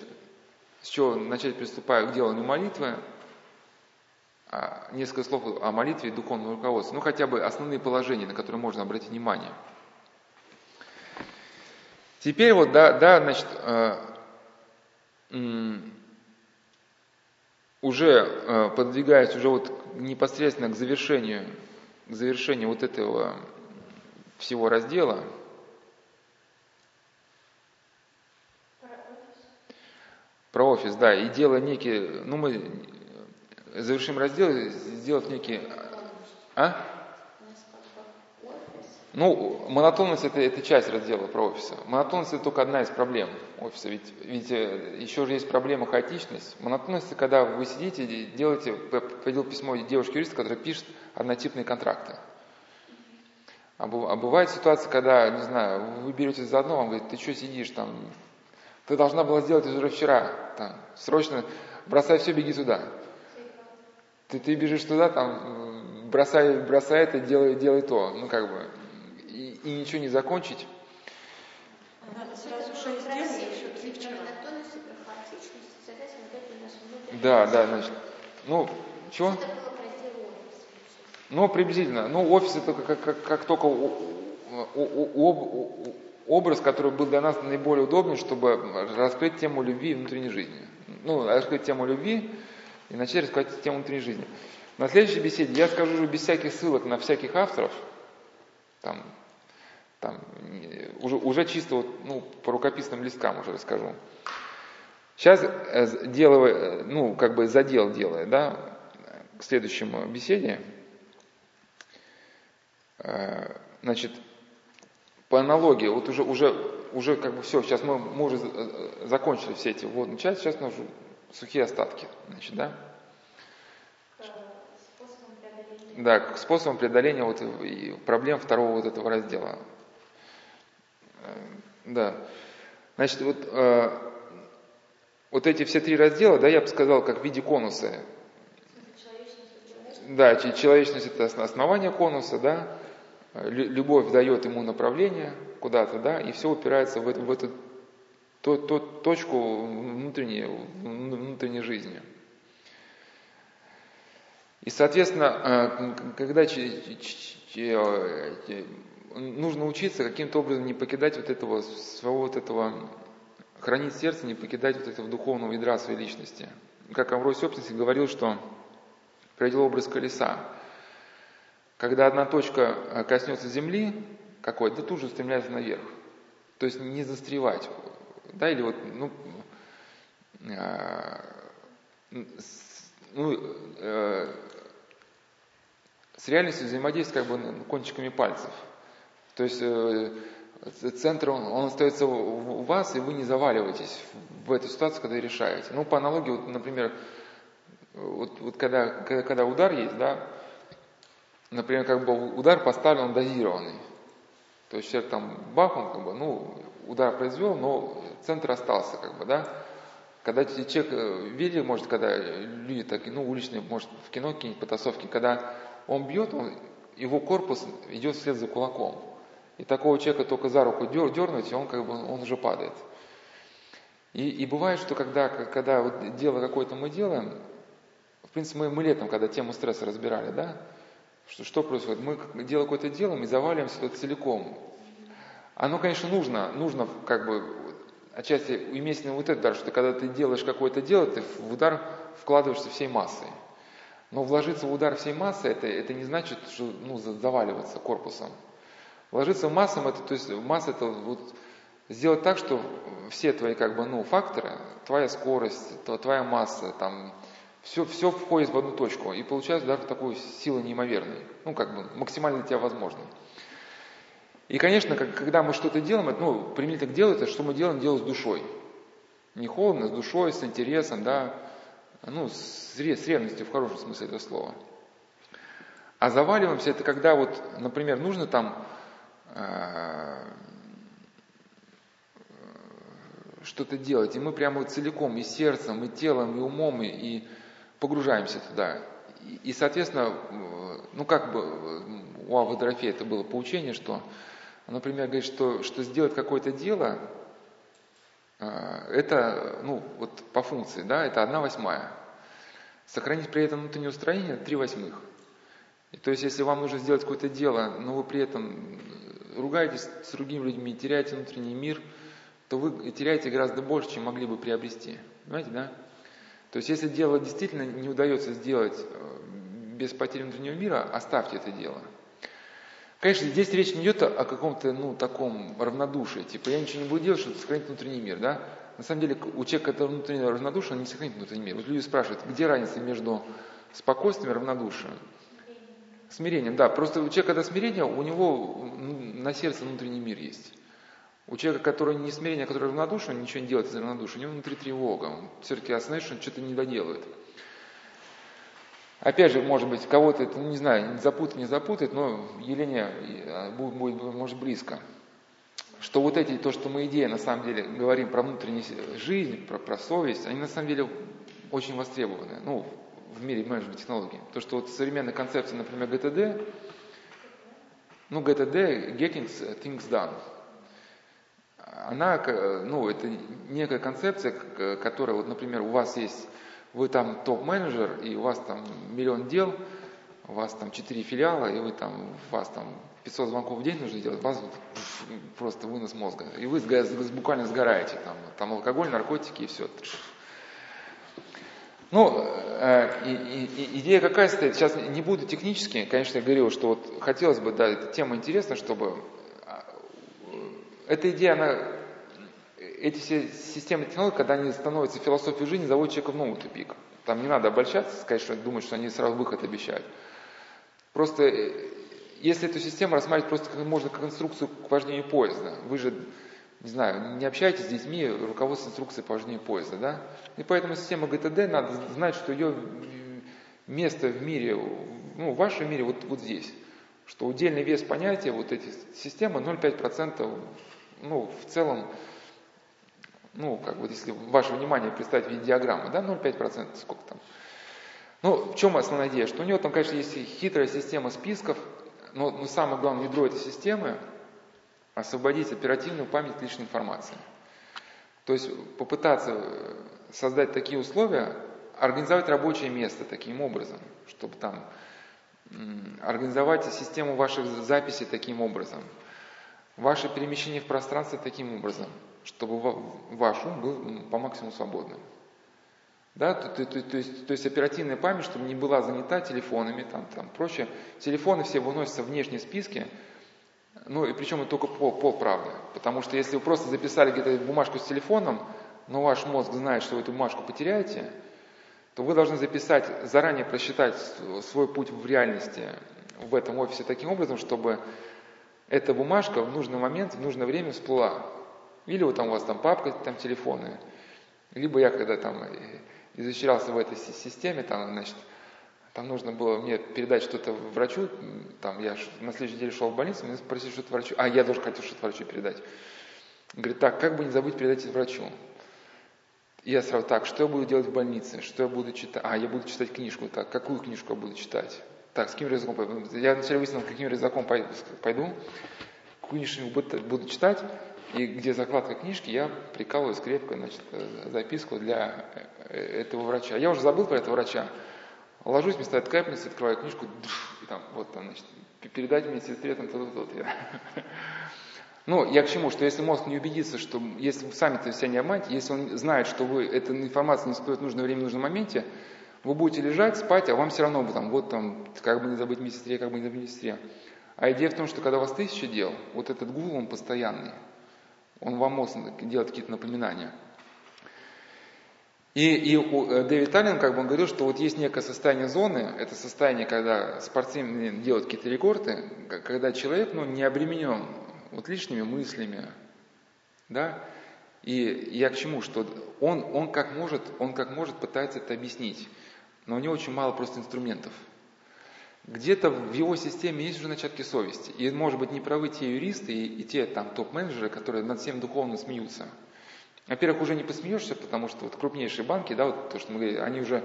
с чего начать приступая к деланию молитвы, а, несколько слов о молитве и духовном руководстве, ну хотя бы основные положения, на которые можно обратить внимание. Теперь вот, да, да значит, э, уже э, подвигаясь уже вот непосредственно к завершению, к завершению вот этого всего раздела, про офис, да, и делая некие, ну мы завершим раздел, сделав некий... А? Ну, монотонность это, это часть раздела про офиса. Монотонность это только одна из проблем офиса. Ведь, ведь э, еще же есть проблема хаотичность. Монотонность это когда вы сидите, делаете, повидел письмо девушки юриста, которая пишет однотипные контракты. А, а бывает ситуация, когда, не знаю, вы берете за одно, вам говорит, ты что сидишь там, ты должна была сделать это уже вчера, там, срочно бросай все, беги туда. Ты, ты бежишь туда, там, бросай, бросай это, делай, делай то. Ну, как бы, и, ничего не закончить. Надо сразу Да, да, значит, ну, чего? Ну, приблизительно. Ну, офис это как, как, как только образ, который был для нас наиболее удобный, чтобы раскрыть тему любви и внутренней жизни. Ну, раскрыть тему любви и начать раскрывать тему внутренней жизни. На следующей беседе я скажу уже без всяких ссылок на всяких авторов, там, там, уже, уже чисто вот, ну, по рукописным листкам уже расскажу. Сейчас э, делаю, ну, как бы задел делая, да, к следующему беседе. Э, значит, по аналогии, вот уже, уже, уже как бы все, сейчас мы, мы уже э, закончили все эти вводные части, сейчас уже сухие остатки, значит, да? Да, к способам преодоления вот проблем второго вот этого раздела. Да. Значит, вот вот эти все три раздела, да, я бы сказал, как в виде конуса. Да, человечность это основание конуса, да, любовь дает ему направление куда-то, да, и все упирается в эту, в эту то, то, точку внутренней, внутренней жизни. И, соответственно, э, когда нужно учиться каким-то образом не покидать вот этого своего вот этого хранить сердце, не покидать вот этого духовного ядра своей личности. Как Амвросий Собственник говорил, что приводил образ колеса. Когда одна точка э, коснется земли какой-то, да тут же устремляется наверх. То есть не застревать. Да, или вот, ну, э, ну э, с реальностью взаимодействовать как бы кончиками пальцев. То есть э, центр, он, он остается у вас, и вы не заваливаетесь в эту ситуацию, когда решаете. Ну, по аналогии, вот, например, вот, вот когда, когда, когда удар есть, да, например, как бы удар поставлен, дозированный. То есть человек там бах, он как бы, ну, удар произвел, но центр остался, как бы, да. Когда человек, э, видели, может, когда люди так, ну, уличные, может, в кино какие-нибудь потасовки, когда он бьет, он, его корпус идет вслед за кулаком. И такого человека только за руку дер, дернуть, и он как бы он уже падает. И, и бывает, что когда, когда вот дело какое-то мы делаем, в принципе, мы, мы летом, когда тему стресса разбирали, да, что, что происходит? Мы дело какое-то делаем и заваливаемся туда целиком. Оно, конечно, нужно, нужно как бы отчасти иметь вот этот удар, что когда ты делаешь какое-то дело, ты в удар вкладываешься всей массой. Но вложиться в удар всей массы, это, это не значит, что ну, заваливаться корпусом. Ложиться массам, это, то есть масса это вот сделать так, что все твои как бы, ну, факторы, твоя скорость, твоя масса, там, все, все входит в одну точку. И получается даже такую силу неимоверной. Ну, как бы максимально для тебя возможно. И, конечно, как, когда мы что-то делаем, это, ну, применительно к делу, это что мы делаем, делаем с душой. Не холодно, с душой, с интересом, да, ну, с, с ревностью в хорошем смысле этого слова. А заваливаемся, это когда вот, например, нужно там что-то делать. И мы прямо целиком, и сердцем, и телом, и умом, и, и погружаемся туда. И, и, соответственно, ну как бы у Авы это было поучение, что, например, говорит, что, что сделать какое-то дело, э, это, ну, вот по функции, да, это одна восьмая. Сохранить при этом внутреннее устроение – три восьмых. И то есть, если вам нужно сделать какое-то дело, но вы при этом ругаетесь с другими людьми, теряете внутренний мир, то вы теряете гораздо больше, чем могли бы приобрести. Понимаете, да? То есть, если дело действительно не удается сделать э, без потери внутреннего мира, оставьте это дело. Конечно, здесь речь не идет о каком-то, ну, таком равнодушии, типа, я ничего не буду делать, чтобы сохранить внутренний мир, да? На самом деле, у человека, который внутренне равнодушен, он не сохранит внутренний мир. Вот люди спрашивают, где разница между спокойствием и равнодушием? Смирением, да. Просто у человека, когда смирение, у него на сердце внутренний мир есть. У человека, который не смирение, а который равнодушен, он ничего не делает из равнодушия, у него внутри тревога. Он все-таки осознает, что он что-то не доделает. Опять же, может быть, кого-то это, не знаю, запутает, не запутает, но Елене а, будет, будет, может, близко. Что вот эти, то, что мы идеи, на самом деле, говорим про внутреннюю жизнь, про, про совесть, они на самом деле очень востребованы, ну, в мире менеджмент технологий. То, что вот современная концепция, например, GTD, ну, GTD, Getting Things Done, она, ну, это некая концепция, которая, вот, например, у вас есть вы там топ-менеджер, и у вас там миллион дел, у вас там четыре филиала, и вы там, у вас там 500 звонков в день нужно делать, вас просто вынос мозга. И вы буквально сгораете, там, там алкоголь, наркотики и все. Ну, э, идея какая стоит? Сейчас не буду технически, конечно, я говорил, что вот хотелось бы, да, эта тема интересна, чтобы... А, эта идея, она эти все системы технологий, когда они становятся философией жизни, заводят человека в новый тупик. Там не надо обольщаться, сказать, что думать, что они сразу выход обещают. Просто э, если эту систему рассматривать просто как можно как инструкцию к вождению поезда, вы же, не знаю, не общаетесь с детьми, руководство инструкции по вождению поезда, да? И поэтому система ГТД надо знать, что ее место в мире, ну, в вашем мире вот, вот здесь. Что удельный вес понятия, вот эти системы 0,5%, ну, в целом ну, как вот если ваше внимание представить в виде диаграммы, да, 0,5%, сколько там. Ну, в чем основная идея? Что у него там, конечно, есть хитрая система списков, но, но самое главное ядро этой системы – освободить оперативную память лишней информации. То есть попытаться создать такие условия, организовать рабочее место таким образом, чтобы там организовать систему ваших записей таким образом, ваше перемещение в пространстве таким образом – чтобы ваш ум был по максимуму свободным. Да, то, то, то, то, есть, то есть оперативная память, чтобы не была занята телефонами, там, там, прочее. Телефоны все выносятся в внешние списки, ну и причем это только пол, пол правды. Потому что если вы просто записали где-то бумажку с телефоном, но ваш мозг знает, что вы эту бумажку потеряете, то вы должны записать, заранее просчитать свой путь в реальности в этом офисе таким образом, чтобы эта бумажка в нужный момент, в нужное время всплыла. Или вот там у вас там папка, там телефоны. Либо я когда там э, изучался в этой системе, там, значит, там нужно было мне передать что-то врачу, там я на следующей неделе шел в больницу, мне спросили что-то врачу, а я тоже хотел что-то врачу передать. Говорит, так, как бы не забыть передать это врачу? Я сразу, так, что я буду делать в больнице, что я буду читать? А, я буду читать книжку, так, какую книжку я буду читать? Так, с каким языком пойду? Я вначале выяснил, каким языком пойду, книжку буду читать, и где закладка книжки, я прикалываю скрепкой значит, э, записку для э, этого врача. Я уже забыл про этого врача. Ложусь, мне стоит капельница, открываю книжку, и там, вот там, значит, передать сестре, там, тут, тут, я. Ну, я к чему, что если мозг не убедится, что если вы сами-то себя не обманете, если он знает, что вы, эта информация не стоит в нужное время, в нужном моменте, вы будете лежать, спать, а вам все равно там, вот там, как бы не забыть медсестре, как бы не забыть медсестре. А идея в том, что когда у вас тысяча дел, вот этот гул, он постоянный. Он вам может делать какие-то напоминания. И, и э, Дэвид Аллен как бы он говорил, что вот есть некое состояние зоны, это состояние, когда спортсмен делает какие-то рекорды, когда человек ну, не обременен вот лишними мыслями, да, и я к чему, что он, он, как может, он как может пытается это объяснить, но у него очень мало просто инструментов – где-то в его системе есть уже начатки совести. И, может быть, не правы те юристы и, и те там топ-менеджеры, которые над всем духовно смеются. Во-первых, уже не посмеешься, потому что вот крупнейшие банки, да, вот то, что мы говорили, они уже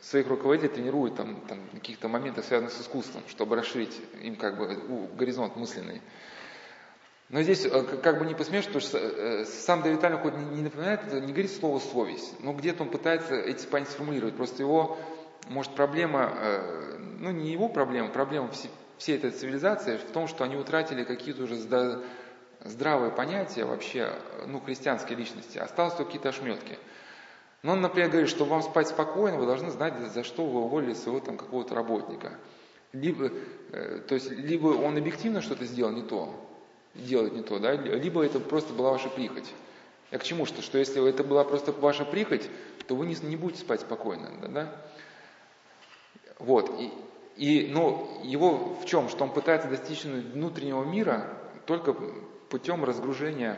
своих руководителей тренируют там, там каких-то моментах, связанных с искусством, чтобы расширить им как бы горизонт мысленный. Но здесь э, как бы не посмеешь, потому что э, сам Давид Аллен хоть не напоминает, не говорит слово «совесть», но где-то он пытается эти понятия сформулировать. Просто его может, проблема, э, ну не его проблема, проблема всей этой цивилизации в том, что они утратили какие-то уже здравые понятия вообще, ну, христианской личности. Осталось только какие-то ошметки. Но он, например, говорит, что вам спать спокойно, вы должны знать, за что вы уволили своего там какого-то работника. Либо, э, то есть, либо он объективно что-то сделал не то, делает не то, да, либо это просто была ваша прихоть. Я к чему что? Что если это была просто ваша прихоть, то вы не, не будете спать спокойно, да? Вот. И, и, ну, его в чем? Что он пытается достичь внутреннего мира только путем разгружения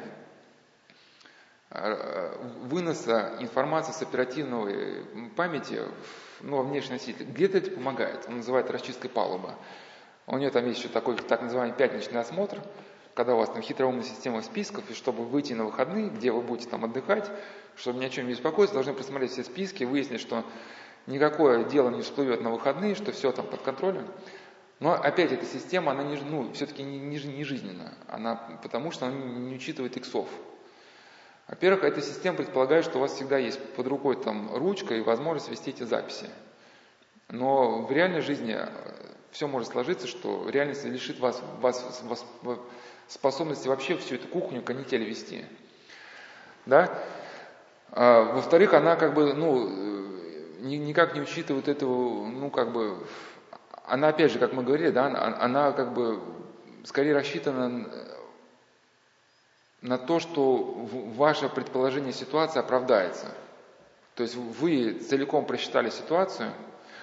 э, выноса информации с оперативной памяти ну, во внешний носитель. Где-то это помогает. Он называет расчисткой палубы. У нее там есть еще такой так называемый пятничный осмотр, когда у вас там хитроумная система списков, и чтобы выйти на выходные, где вы будете там отдыхать, чтобы ни о чем не беспокоиться, должны просмотреть все списки, выяснить, что никакое дело не всплывет на выходные, что все там под контролем. Но опять эта система, она не, ну, все-таки не, не, не жизненна, она, потому что она не учитывает иксов. Во-первых, эта система предполагает, что у вас всегда есть под рукой там ручка и возможность вести эти записи. Но в реальной жизни э, все может сложиться, что реальность лишит вас, вас, вас способности вообще всю эту кухню канитель вести. Да? А, во-вторых, она как бы, ну, э, никак не учитывает этого, ну, как бы, она опять же, как мы говорили, да, она, она как бы скорее рассчитана на то, что ваше предположение ситуации оправдается. То есть вы целиком просчитали ситуацию.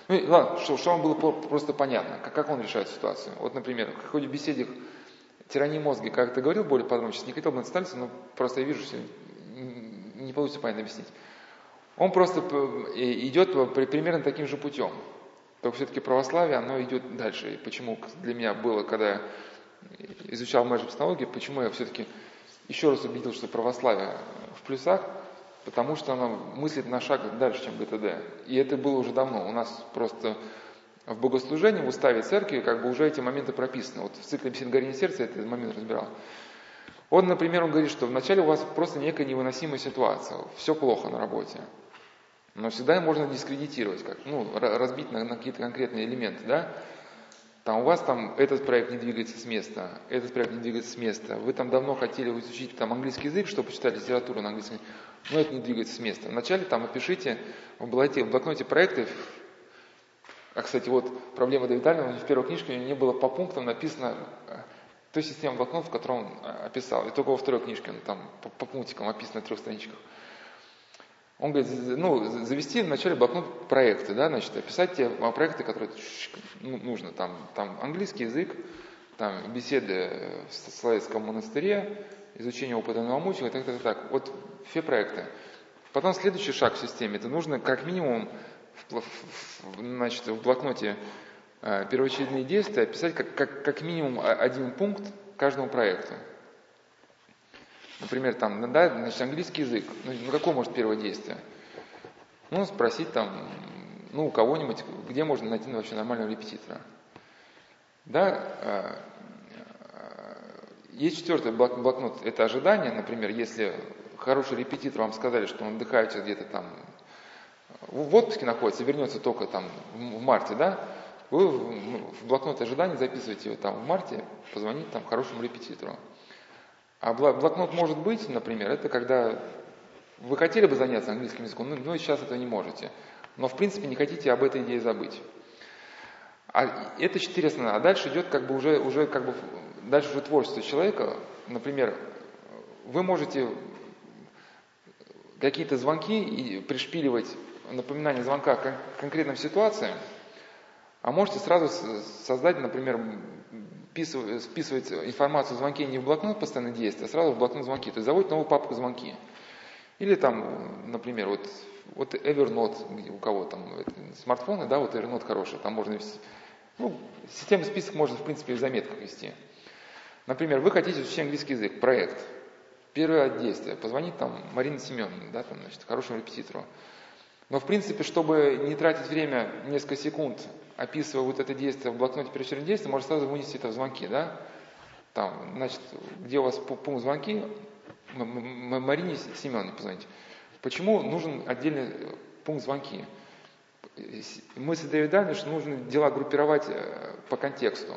Ну ладно, что, что вам было просто понятно, как, как он решает ситуацию. Вот, например, в какой-нибудь беседе тирании мозга, как ты говорил более подробно, сейчас не хотел бы отсталиться, но просто я вижу, что не получится понятно объяснить. Он просто идет примерно таким же путем. Только все-таки православие, оно идет дальше. И почему для меня было, когда я изучал менеджмент почему я все-таки еще раз убедил, что православие в плюсах, потому что оно мыслит на шаг дальше, чем ГТД. И это было уже давно. У нас просто в богослужении, в уставе церкви, как бы уже эти моменты прописаны. Вот в цикле «Бесед горение сердца» этот момент разбирал. Он, например, он говорит, что вначале у вас просто некая невыносимая ситуация, все плохо на работе. Но всегда можно дискредитировать, как, ну, разбить на, на какие-то конкретные элементы, да? Там у вас там этот проект не двигается с места, этот проект не двигается с места. Вы там давно хотели изучить там английский язык, чтобы почитать литературу на английском, но это не двигается с места. Вначале там опишите в блокноте, в блокноте проекты, а, кстати, вот проблема Давида Альна, в первой книжке у него не было по пунктам написано э, той системы блокнот, в котором он э, описал. И только во второй книжке он там по, по пунктикам описано на трех страничках. Он говорит, ну, завести вначале блокнот проекты, да, значит, описать те проекты, которые ну, нужно. Там, там английский язык, там беседы в Славянском монастыре, изучение опыта новомучения, и так, так, так. Вот все проекты. Потом следующий шаг в системе, это нужно как минимум в, в, значит, в блокноте э, первоочередные действия описать как, как, как минимум один пункт каждому проекту. Например, там, да, значит, английский язык. Ну, ну какое может первое действие? Ну, спросить там, ну, у кого-нибудь, где можно найти вообще нормального репетитора. Да, э, э, есть четвертый блок, блокнот, это ожидание, например, если хороший репетитор вам сказали, что он отдыхает где-то там в отпуске находится, вернется только там в марте, да, вы в блокнот ожидания записываете его там в марте, позвонить там хорошему репетитору. А блокнот может быть, например, это когда вы хотели бы заняться английским языком, но сейчас этого не можете. Но в принципе не хотите об этой идее забыть. А это четыре основные. А дальше идет как бы уже, уже как бы дальше уже творчество человека. Например, вы можете какие-то звонки и пришпиливать напоминание звонка к конкретным ситуациям, а можете сразу создать, например, списывать информацию о звонке не в блокнот постоянно действия, а сразу в блокнот звонки. То есть заводить новую папку звонки. Или там, например, вот, вот Evernote, у кого там смартфоны, да, вот Evernote хороший, там можно ну, системный список можно, в принципе, в заметках вести. Например, вы хотите изучить английский язык, проект. Первое действие, позвонить там Марине Семеновне, да, там, значит, хорошему репетитору. Но, в принципе, чтобы не тратить время несколько секунд описывая вот это действие в блокноте первоочередного действия, можно сразу вынести это в звонки, да? Там, значит, где у вас пункт звонки, Марине Семеновне позвоните. Почему нужен отдельный э, пункт звонки? Мы с Дэвидами, что нужно дела группировать э, по контексту.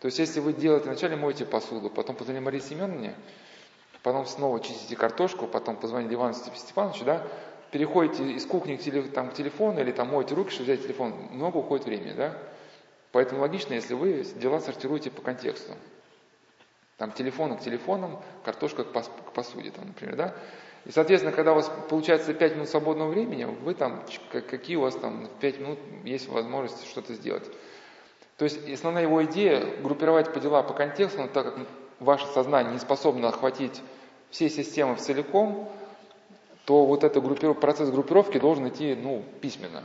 То есть, если вы делаете, вначале моете посуду, потом позвонили Марии Семеновне, потом снова чистите картошку, потом позвонили Ивану Степановичу, да, переходите из кухни к, теле, там, к телефону или там моете руки, чтобы взять телефон, много уходит времени, да? Поэтому логично, если вы дела сортируете по контексту. Там телефон к телефонам, картошка к, пос, к посуде, там, например, да? И, соответственно, когда у вас получается 5 минут свободного времени, вы там, какие у вас там 5 минут есть возможность что-то сделать. То есть основная его идея группировать по дела по контексту, но так как ваше сознание не способно охватить все системы целиком, то вот этот группиров... процесс группировки должен идти ну, письменно,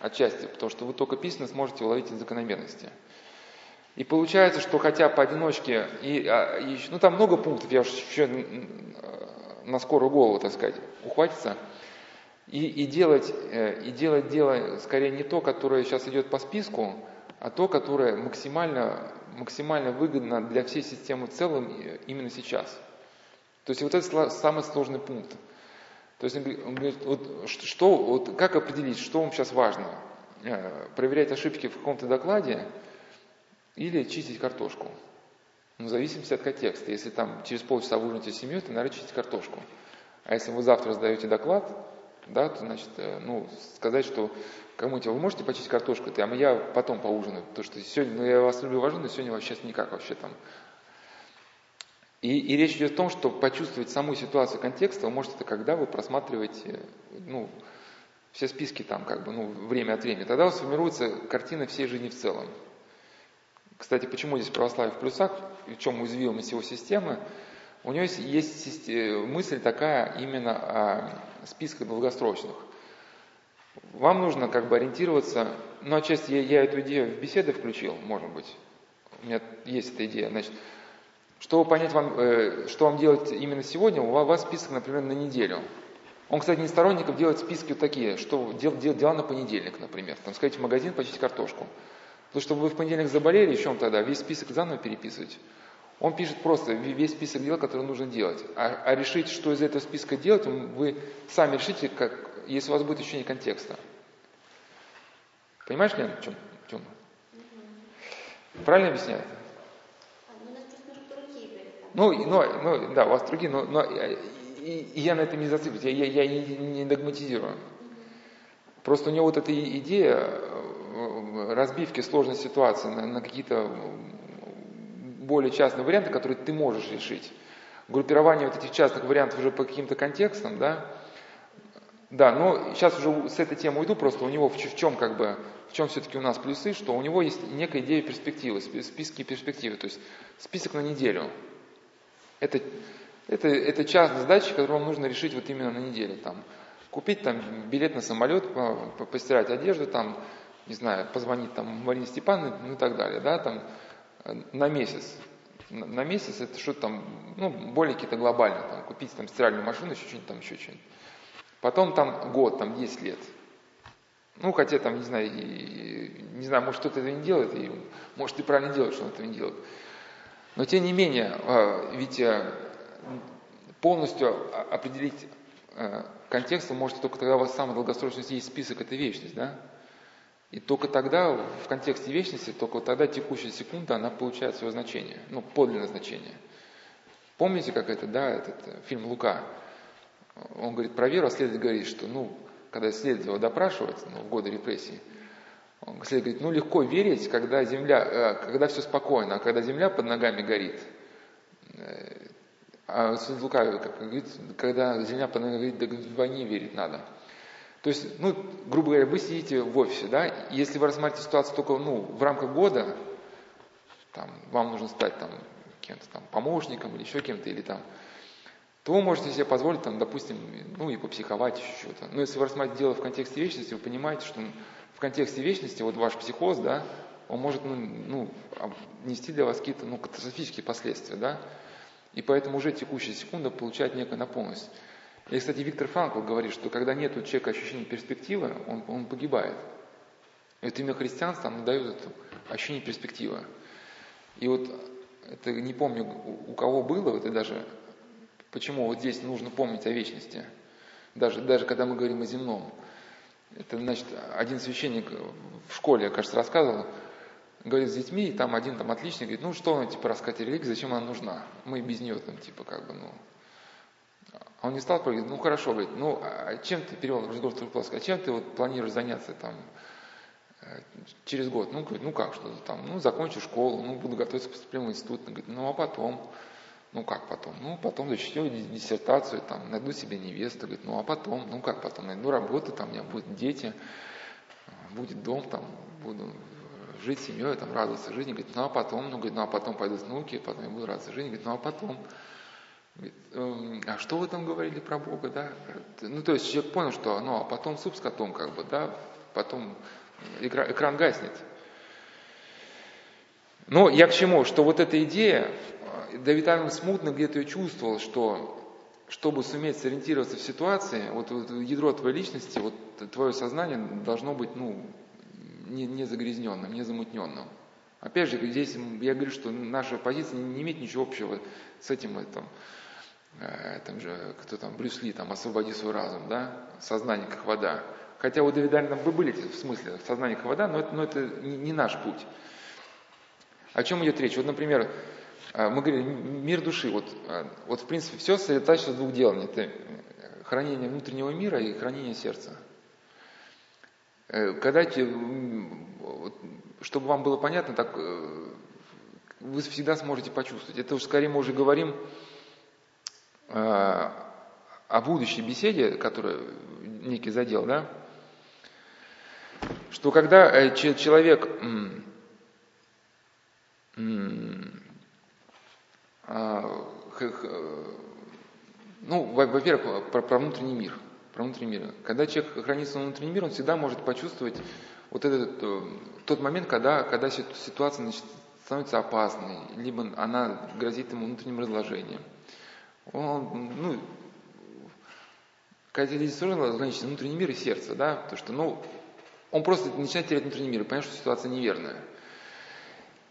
отчасти, потому что вы только письменно сможете уловить закономерности. И получается, что хотя поодиночке, и, а, и, ну там много пунктов, я уж еще на скорую голову, так сказать, ухватиться, и, и, делать, э, и делать дело скорее не то, которое сейчас идет по списку, а то, которое максимально, максимально выгодно для всей системы в целом именно сейчас. То есть вот это самый сложный пункт. То есть он говорит, вот, что, вот как определить, что вам сейчас важно? Э, проверять ошибки в каком-то докладе или чистить картошку? Ну, в зависимости от контекста. Если там через полчаса вы ужинаете с семьей, то надо чистить картошку. А если вы завтра сдаете доклад, да, то, значит, э, ну, сказать, что кому-нибудь вы можете почистить картошку, а я потом поужинаю, потому что сегодня, ну, я вас люблю, уважаю, но сегодня вообще никак вообще там. И, и речь идет о том, что почувствовать саму ситуацию контекста вы можете это когда вы просматриваете, ну, все списки там, как бы, ну, время от времени. Тогда у вас формируется картина всей жизни в целом. Кстати, почему здесь православие в плюсах, в чем уязвимость его системы? У него есть, есть мысль такая именно о списках долгосрочных. Вам нужно как бы ориентироваться, ну, отчасти я, я эту идею в беседы включил, может быть. У меня есть эта идея. Значит, чтобы понять вам, э, что вам делать именно сегодня, у вас список, например, на неделю. Он, кстати, не сторонников делает списки вот такие, что дел, дел, дела на понедельник, например. Там, сходить в магазин, почистить картошку. Потому что вы в понедельник заболели, чем тогда? Весь список заново переписывать. Он пишет просто весь список дел, которые нужно делать. А, а решить, что из этого списка делать, вы сами решите, как, если у вас будет ощущение контекста. Понимаешь, Лена, в чем? В чем? Правильно объясняю? Ну, ну, ну, да, у вас другие, но, но и, и я на этом не зацикливаюсь, я, я, я не, не догматизирую. Просто у него вот эта идея э, разбивки сложной ситуации на, на какие-то более частные варианты, которые ты можешь решить. Группирование вот этих частных вариантов уже по каким-то контекстам, да, да, но сейчас уже с этой темы уйду, просто у него в, в чем как бы, в чем все-таки у нас плюсы, что у него есть некая идея перспективы, списки перспективы, то есть список на неделю. Это, это, это частная задача, которую вам нужно решить вот именно на неделю. Там, купить там билет на самолет, постирать одежду, там, не знаю, позвонить там Марине Степановне, ну и так далее, да, там, на месяц. На месяц это что-то там, ну, более какие-то глобальные, там, купить там стиральную машину, еще что-нибудь там, еще что-нибудь. Потом там год, там 10 лет. Ну, хотя там, не знаю, и, не знаю, может кто-то этого не делает, и может и правильно делает, что он этого не делает. Но тем не менее, а, ведь э, полностью определить э, контекст вы можете только тогда у вас самая долгосрочность есть список, это вечность, да? И только тогда, в контексте вечности, только тогда текущая секунда, она получает свое значение, ну, подлинное значение. Помните, как это, да, этот э, фильм «Лука»? Он говорит про веру, а следователь говорит, что, ну, когда следователь его допрашивает, ну, в годы репрессий, он говорит, ну легко верить, когда земля, э, когда все спокойно, а когда земля под ногами горит. Э, а Лука как говорит, когда земля под ногами горит, да войне верить надо. То есть, ну, грубо говоря, вы сидите в офисе, да, если вы рассматриваете ситуацию только, ну, в рамках года, там, вам нужно стать там кем-то там помощником или еще кем-то, или там, то вы можете себе позволить, там, допустим, ну, и попсиховать еще что-то. Но если вы рассматриваете дело в контексте вечности, вы понимаете, что в контексте вечности вот ваш психоз, да, он может ну, ну, нести для вас какие-то ну, катастрофические последствия, да, и поэтому уже текущая секунда получает некую наполненность. И, кстати, Виктор Франкл говорит, что когда нет у человека ощущения перспективы, он, он погибает. И вот именно христианство, оно дает это ощущение перспективы. И вот это не помню, у кого было, это даже почему вот здесь нужно помнить о вечности. Даже, даже когда мы говорим о земном. Это, значит, один священник в школе, кажется, рассказывал, говорит с детьми, и там один там отличный, говорит, ну что он, типа, рассказать о религии, зачем она нужна? Мы без нее там, типа, как бы, ну... А он не стал, говорит, ну хорошо, говорит, ну, а чем ты, перевел разговор в плоскость, а чем ты вот планируешь заняться там э, через год? Ну, говорит, ну как, что там, ну, закончу школу, ну, буду готовиться к поступлению в институт. Говорит, ну, а потом? Ну как потом? Ну потом защитил диссертацию, там, найду себе невесту, говорит, ну а потом, ну как потом, найду работу, там у меня будут дети, будет дом, там, буду жить с семьей, там, радоваться жизни, говорит, ну а потом, ну, говорит, ну а потом пойдут внуки, потом я буду радоваться жизни, говорит, ну а потом, «Эм, а что вы там говорили про Бога, да? Ну, то есть человек понял, что, ну, а потом суп с котом, как бы, да, потом экран, экран гаснет. Но я к чему? Что вот эта идея, Давид Альман смутно где-то ее чувствовал, что чтобы суметь сориентироваться в ситуации, вот, вот ядро твоей личности, вот твое сознание должно быть, ну, не, не загрязненным, не замутненным. Опять же, здесь я говорю, что наша позиция не имеет ничего общего с этим, этом, э, там же, кто там, Брюс Ли, там, освободи свой разум, да, сознание как вода. Хотя у Давида там вы были в смысле сознание как вода, но это, но это не, не наш путь. О чем идет речь? Вот, например, э, мы говорим, мир души, вот, э, вот в принципе все сосредотачивается в двух делах. Это хранение внутреннего мира и хранение сердца. Когда чтобы вам было понятно, так э, вы всегда сможете почувствовать. Это уже скорее мы уже говорим э, о будущей беседе, которая некий задел, да, что когда э, человек а, ну, во-первых, про, про внутренний мир. Про внутренний мир. Когда человек хранит свой внутренний мир, он всегда может почувствовать вот этот тот момент, когда, когда ситуация значит, становится опасной, либо она грозит ему внутренним разложением. Он, ну, когда здесь разграничить внутренний мир и сердце, да, потому что, ну, он просто начинает терять внутренний мир и понимает, что ситуация неверная.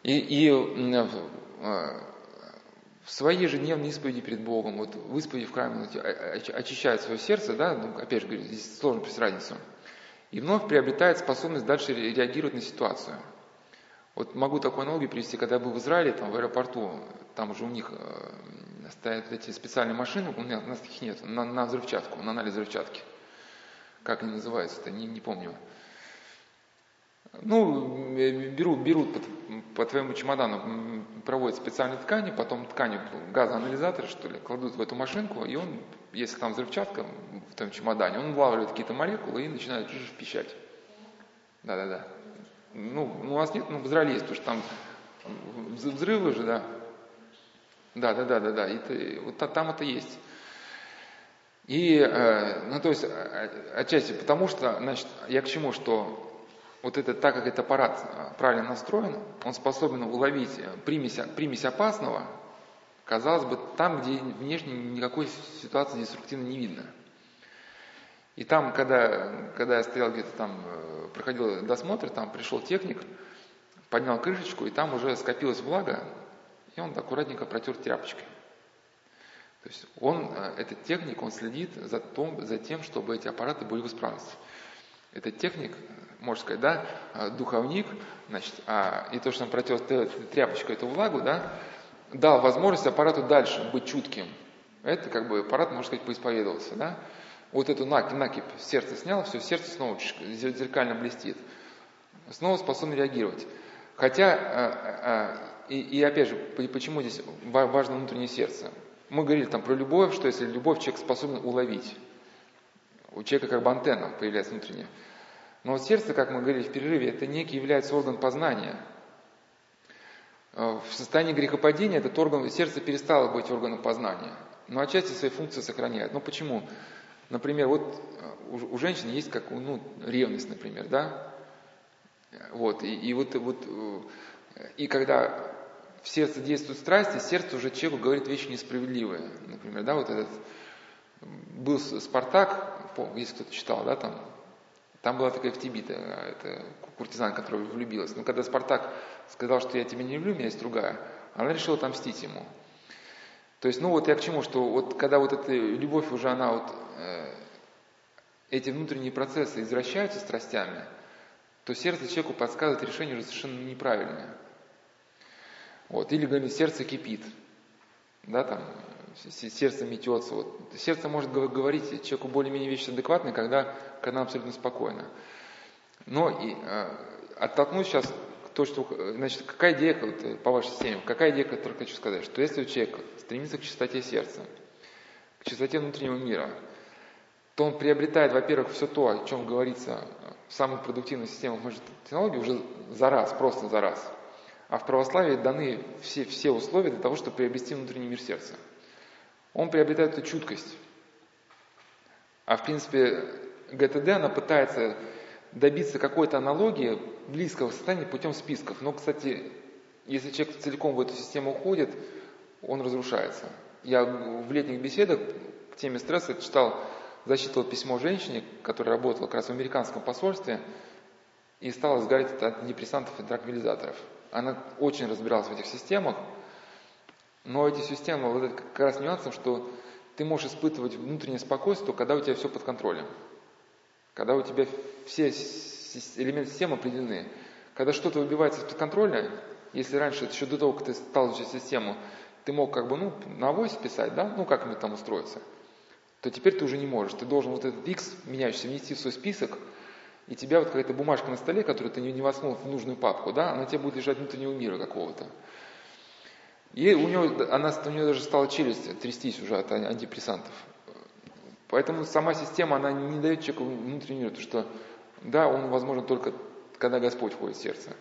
И, и э, в своей ежедневной исповеди перед Богом, вот в исповеди в храме очищает свое сердце, да, ну, опять же говорю, здесь сложно пресс разницу – и вновь приобретает способность дальше реагировать на ситуацию. Вот могу такую аналогию привести, когда я был в Израиле, там в аэропорту, там уже у них э, стоят эти специальные машины, у, у нас их нет, на, на взрывчатку, на анализ взрывчатки. Как они называются-то, не, не помню. Ну, э, берут, берут по, по твоему чемодану, проводят специальные ткани, потом ткани газоанализатор, что ли, кладут в эту машинку, и он, если там взрывчатка в твоем чемодане, он улавливает какие-то молекулы и начинает пищать. Да-да-да. Ну, у нас нет, ну, в Израиле есть, потому что там взрывы же, да. Да, да, да, да, да. И вот там это есть. И, э, ну, то есть, отчасти потому что, значит, я к чему, что вот это, так как этот аппарат а, правильно настроен, он способен уловить примесь, примесь опасного, казалось бы, там, где внешне никакой ситуации деструктивно не видно. И там, когда, когда я стоял где-то там, э, проходил досмотр, там пришел техник, поднял крышечку, и там уже скопилась влага, и он аккуратненько протер тряпочкой. То есть он, э, этот техник, он следит за, том, за тем, чтобы эти аппараты были в исправности. Этот техник можно сказать, да, а, духовник, значит, а, и то, что он протер тряпочкой эту влагу, да, дал возможность аппарату дальше быть чутким. Это как бы аппарат, можно сказать, поисповедовался, да. Вот эту накипь, накипь сердце снял, все, сердце снова зеркально блестит. Снова способен реагировать. Хотя, а, и, и опять же, почему здесь важно внутреннее сердце? Мы говорили там про любовь, что если любовь человек способен уловить. У человека как бы антенна появляется внутренняя. Но вот сердце, как мы говорили в перерыве, это некий является орган познания. Э, в состоянии грехопадения этот орган, сердце перестало быть органом познания, но отчасти свои функции сохраняет. Ну почему? Например, вот э, у, у женщин есть как ну, ревность, например, да? Вот, и, и вот, вот э, и когда в сердце действуют страсти, сердце уже человеку говорит вещи несправедливые. Например, да, вот этот был Спартак, если кто-то читал, да, там там была такая Эфтибита, это куртизанка, которая влюбилась. Но когда Спартак сказал, что я тебя не люблю, у меня есть другая, она решила отомстить ему. То есть, ну вот я к чему, что вот когда вот эта любовь уже, она вот, э, эти внутренние процессы извращаются страстями, то сердце человеку подсказывает решение уже совершенно неправильное. Вот, или, говорит, сердце кипит, да, там, сердце метется. Вот. Сердце может говорить человеку более-менее вещи адекватные, когда, когда абсолютно спокойно. Но и, э, оттолкнусь сейчас то, что, значит, какая идея, вот, по вашей системе, какая идея, которую хочу сказать, что если у человека стремится к чистоте сердца, к чистоте внутреннего мира, то он приобретает, во-первых, все то, о чем говорится в самых продуктивных системах технологий уже за раз, просто за раз. А в православии даны все, все условия для того, чтобы приобрести внутренний мир сердца. Он приобретает эту чуткость. А в принципе ГТД, она пытается добиться какой-то аналогии близкого состояния путем списков. Но, кстати, если человек целиком в эту систему уходит, он разрушается. Я в летних беседах к теме стресса читал, зачитывал письмо женщине, которая работала как раз в американском посольстве, и стала сгорать от антидепрессантов и транквилизаторов. Она очень разбиралась в этих системах, но эти системы, вот это как раз нюансом, что ты можешь испытывать внутреннее спокойствие, когда у тебя все под контролем. Когда у тебя все элементы системы определены. Когда что-то выбивается из-под контроля, если раньше, еще до того, как ты стал изучать систему, ты мог как бы, ну, на авось писать, да, ну, как мне там устроиться, то теперь ты уже не можешь. Ты должен вот этот X, меняющийся, внести в свой список, и тебя вот какая-то бумажка на столе, которую ты не воткнул в нужную папку, да, она тебе будет лежать внутреннего мира какого-то. И у него, она, у нее даже стала челюсть трястись уже от антидепрессантов. Поэтому сама система, она не дает человеку внутренний мир, потому что, да, он возможен только, когда Господь входит в сердце.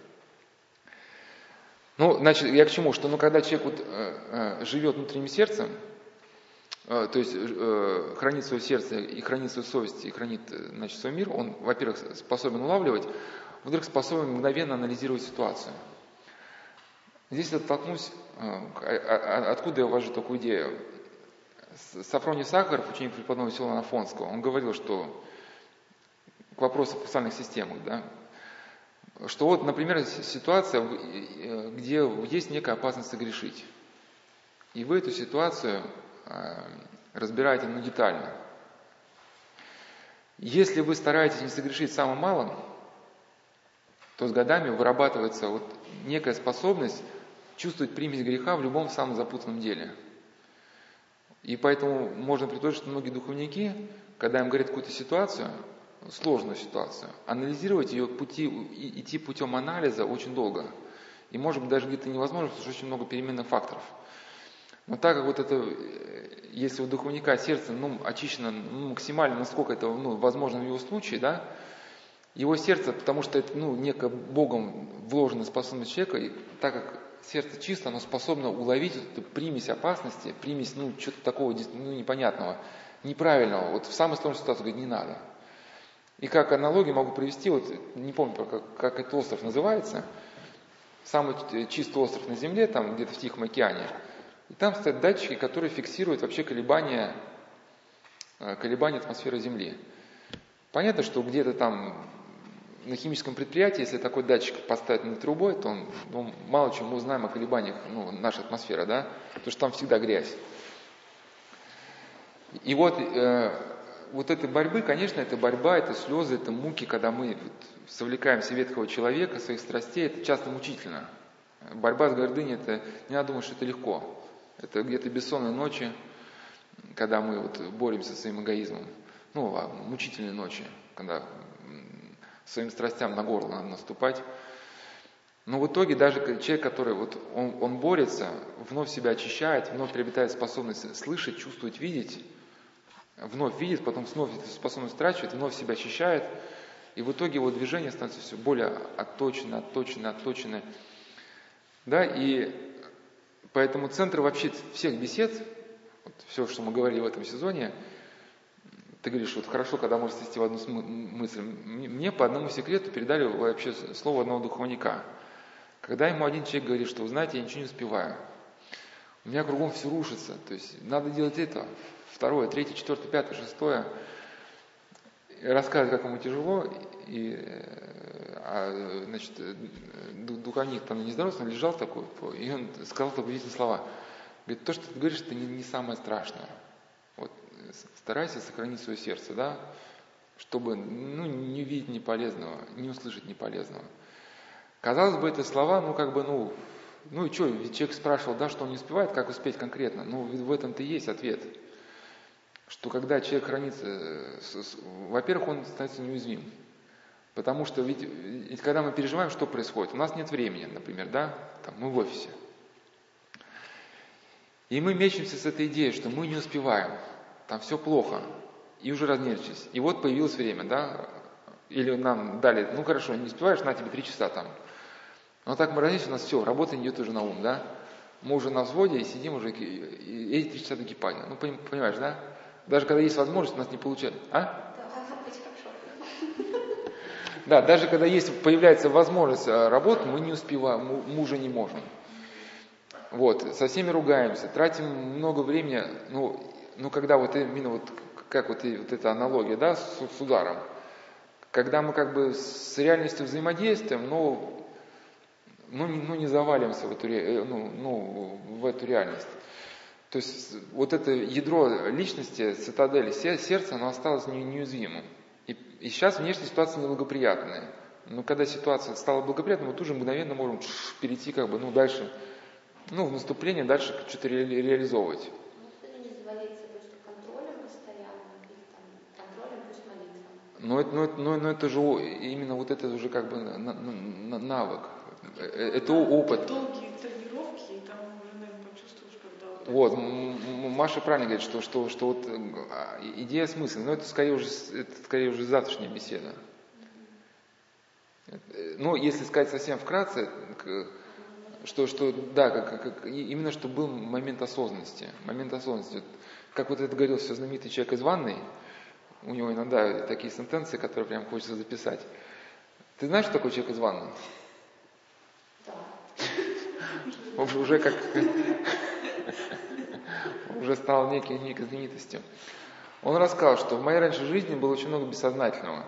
Ну, значит, я к чему? Что, ну, когда человек вот, э, э, живет внутренним сердцем, э, то есть э, хранит свое сердце и хранит свою совесть, и хранит, э, значит, свой мир, он, во-первых, способен улавливать, во-вторых, способен мгновенно анализировать ситуацию. Здесь я оттолкнусь, а, откуда я увожу такую идею. Сафроний Сахаров, ученик преподобного Силана Афонского, он говорил, что к вопросу о социальных системах, да, что вот, например, ситуация, где есть некая опасность согрешить. И вы эту ситуацию разбираете ну, детально. Если вы стараетесь не согрешить самым малым, то с годами вырабатывается вот некая способность чувствовать примесь греха в любом самом запутанном деле. И поэтому можно предположить, что многие духовники, когда им говорят какую-то ситуацию, сложную ситуацию, анализировать ее пути, идти путем анализа очень долго. И может быть даже где-то невозможно, потому что очень много переменных факторов. Но так как вот это, э, если у духовника сердце ну, очищено ну, максимально, насколько это ну, возможно в его случае, да, его сердце, потому что это ну, некая Богом вложенная способность человека, и так как сердце чисто, оно способно уловить эту примесь опасности, примесь ну, чего-то такого ну, непонятного, неправильного. Вот в самой сложной ситуации говорит, не надо. И как аналогию могу привести, вот не помню, как, как этот остров называется, самый чистый остров на Земле, там где-то в Тихом океане. И там стоят датчики, которые фиксируют вообще колебания, э, колебания атмосферы Земли. Понятно, что где-то там на химическом предприятии, если такой датчик поставить над трубой, то он, ну, мало чем мы узнаем о колебаниях ну, нашей атмосферы, да, потому что там всегда грязь. И вот э, вот этой борьбы, конечно, это борьба, это слезы, это муки, когда мы вот совлекаемся ветхого человека, своих страстей, это часто мучительно. Борьба с гордыней, это не надо думать, что это легко. Это где-то бессонные ночи, когда мы вот боремся с своим эгоизмом. Ну, а мучительные ночи, когда своим страстям на горло надо наступать. Но в итоге даже человек, который вот он, он борется, вновь себя очищает, вновь приобретает способность слышать, чувствовать, видеть, вновь видит, потом снова эту способность трачивает, вновь себя очищает, и в итоге его движение становится все более отточено, отточено, отточено. Да, и поэтому центр вообще всех бесед, вот все, что мы говорили в этом сезоне, ты говоришь, вот хорошо, когда можно свести в одну мысль. Мне по одному секрету передали вообще слово одного духовника. Когда ему один человек говорит, что, знаете, я ничего не успеваю, у меня кругом все рушится, то есть надо делать это, второе, третье, четвертое, пятое, шестое, рассказывает, как ему тяжело, и, а, значит, духовник там не здоровался, он лежал такой, и он сказал такие удивительные слова. Говорит, то, что ты говоришь, это не, не самое страшное. Старайся сохранить свое сердце, да, чтобы ну, не видеть неполезного, не услышать неполезного. Казалось бы, эти слова, ну, как бы, ну, ну и что, ведь человек спрашивал, да, что он не успевает, как успеть конкретно. Ну, в этом-то и есть ответ что когда человек хранится, э, во-первых, он становится неуязвим. Потому что ведь когда мы переживаем, что происходит? У нас нет времени, например, да? Там, мы в офисе. И мы мечемся с этой идеей, что мы не успеваем, там все плохо, и уже разнервничались. И вот появилось время, да? Или нам дали, ну хорошо, не успеваешь, на тебе три часа там. Но так мы разнервничались, у нас все, работа идет уже на ум, да? Мы уже на взводе и сидим уже, и эти три часа до кипания. Ну, понимаешь, да? Даже когда есть возможность, у нас не получается. А? Да, даже когда есть, появляется возможность э, работать, мы не успеваем, мы уже не можем. Вот, со всеми ругаемся, тратим много времени, ну, ну когда вот именно вот, как вот, и, вот эта аналогия, да, с, с ударом. Когда мы как бы с реальностью взаимодействуем, но ну, ну, не завалимся в эту, э, ну, ну, в эту реальность. То есть вот это ядро личности, цитадели сердца, оно осталось неуязвимым. И, и сейчас внешняя ситуация неблагоприятная. Но когда ситуация стала благоприятной, мы тут же мгновенно можем перейти как бы, ну, дальше, ну, в наступление, дальше что-то ре, реализовывать. Но это, но, это, но, но это же именно вот это уже как бы навык. Э, это опыт. Долгие тренировки, и там уже, наверное, почувствуешь, когда... Вот, Маша правильно говорит, что, что, что вот а, идея смысла, но это скорее уже, это скорее уже завтрашняя беседа. Ну, если сказать совсем вкратце, что, что да, как, как, именно что был момент осознанности. Момент осознанности. Как вот это говорил все знаменитый человек из ванной, у него иногда такие сентенции, которые прям хочется записать. Ты знаешь, что такое человек из ванной? Он уже как уже стал некой, некой знаменитостью. Он рассказал, что в моей раньше жизни было очень много бессознательного.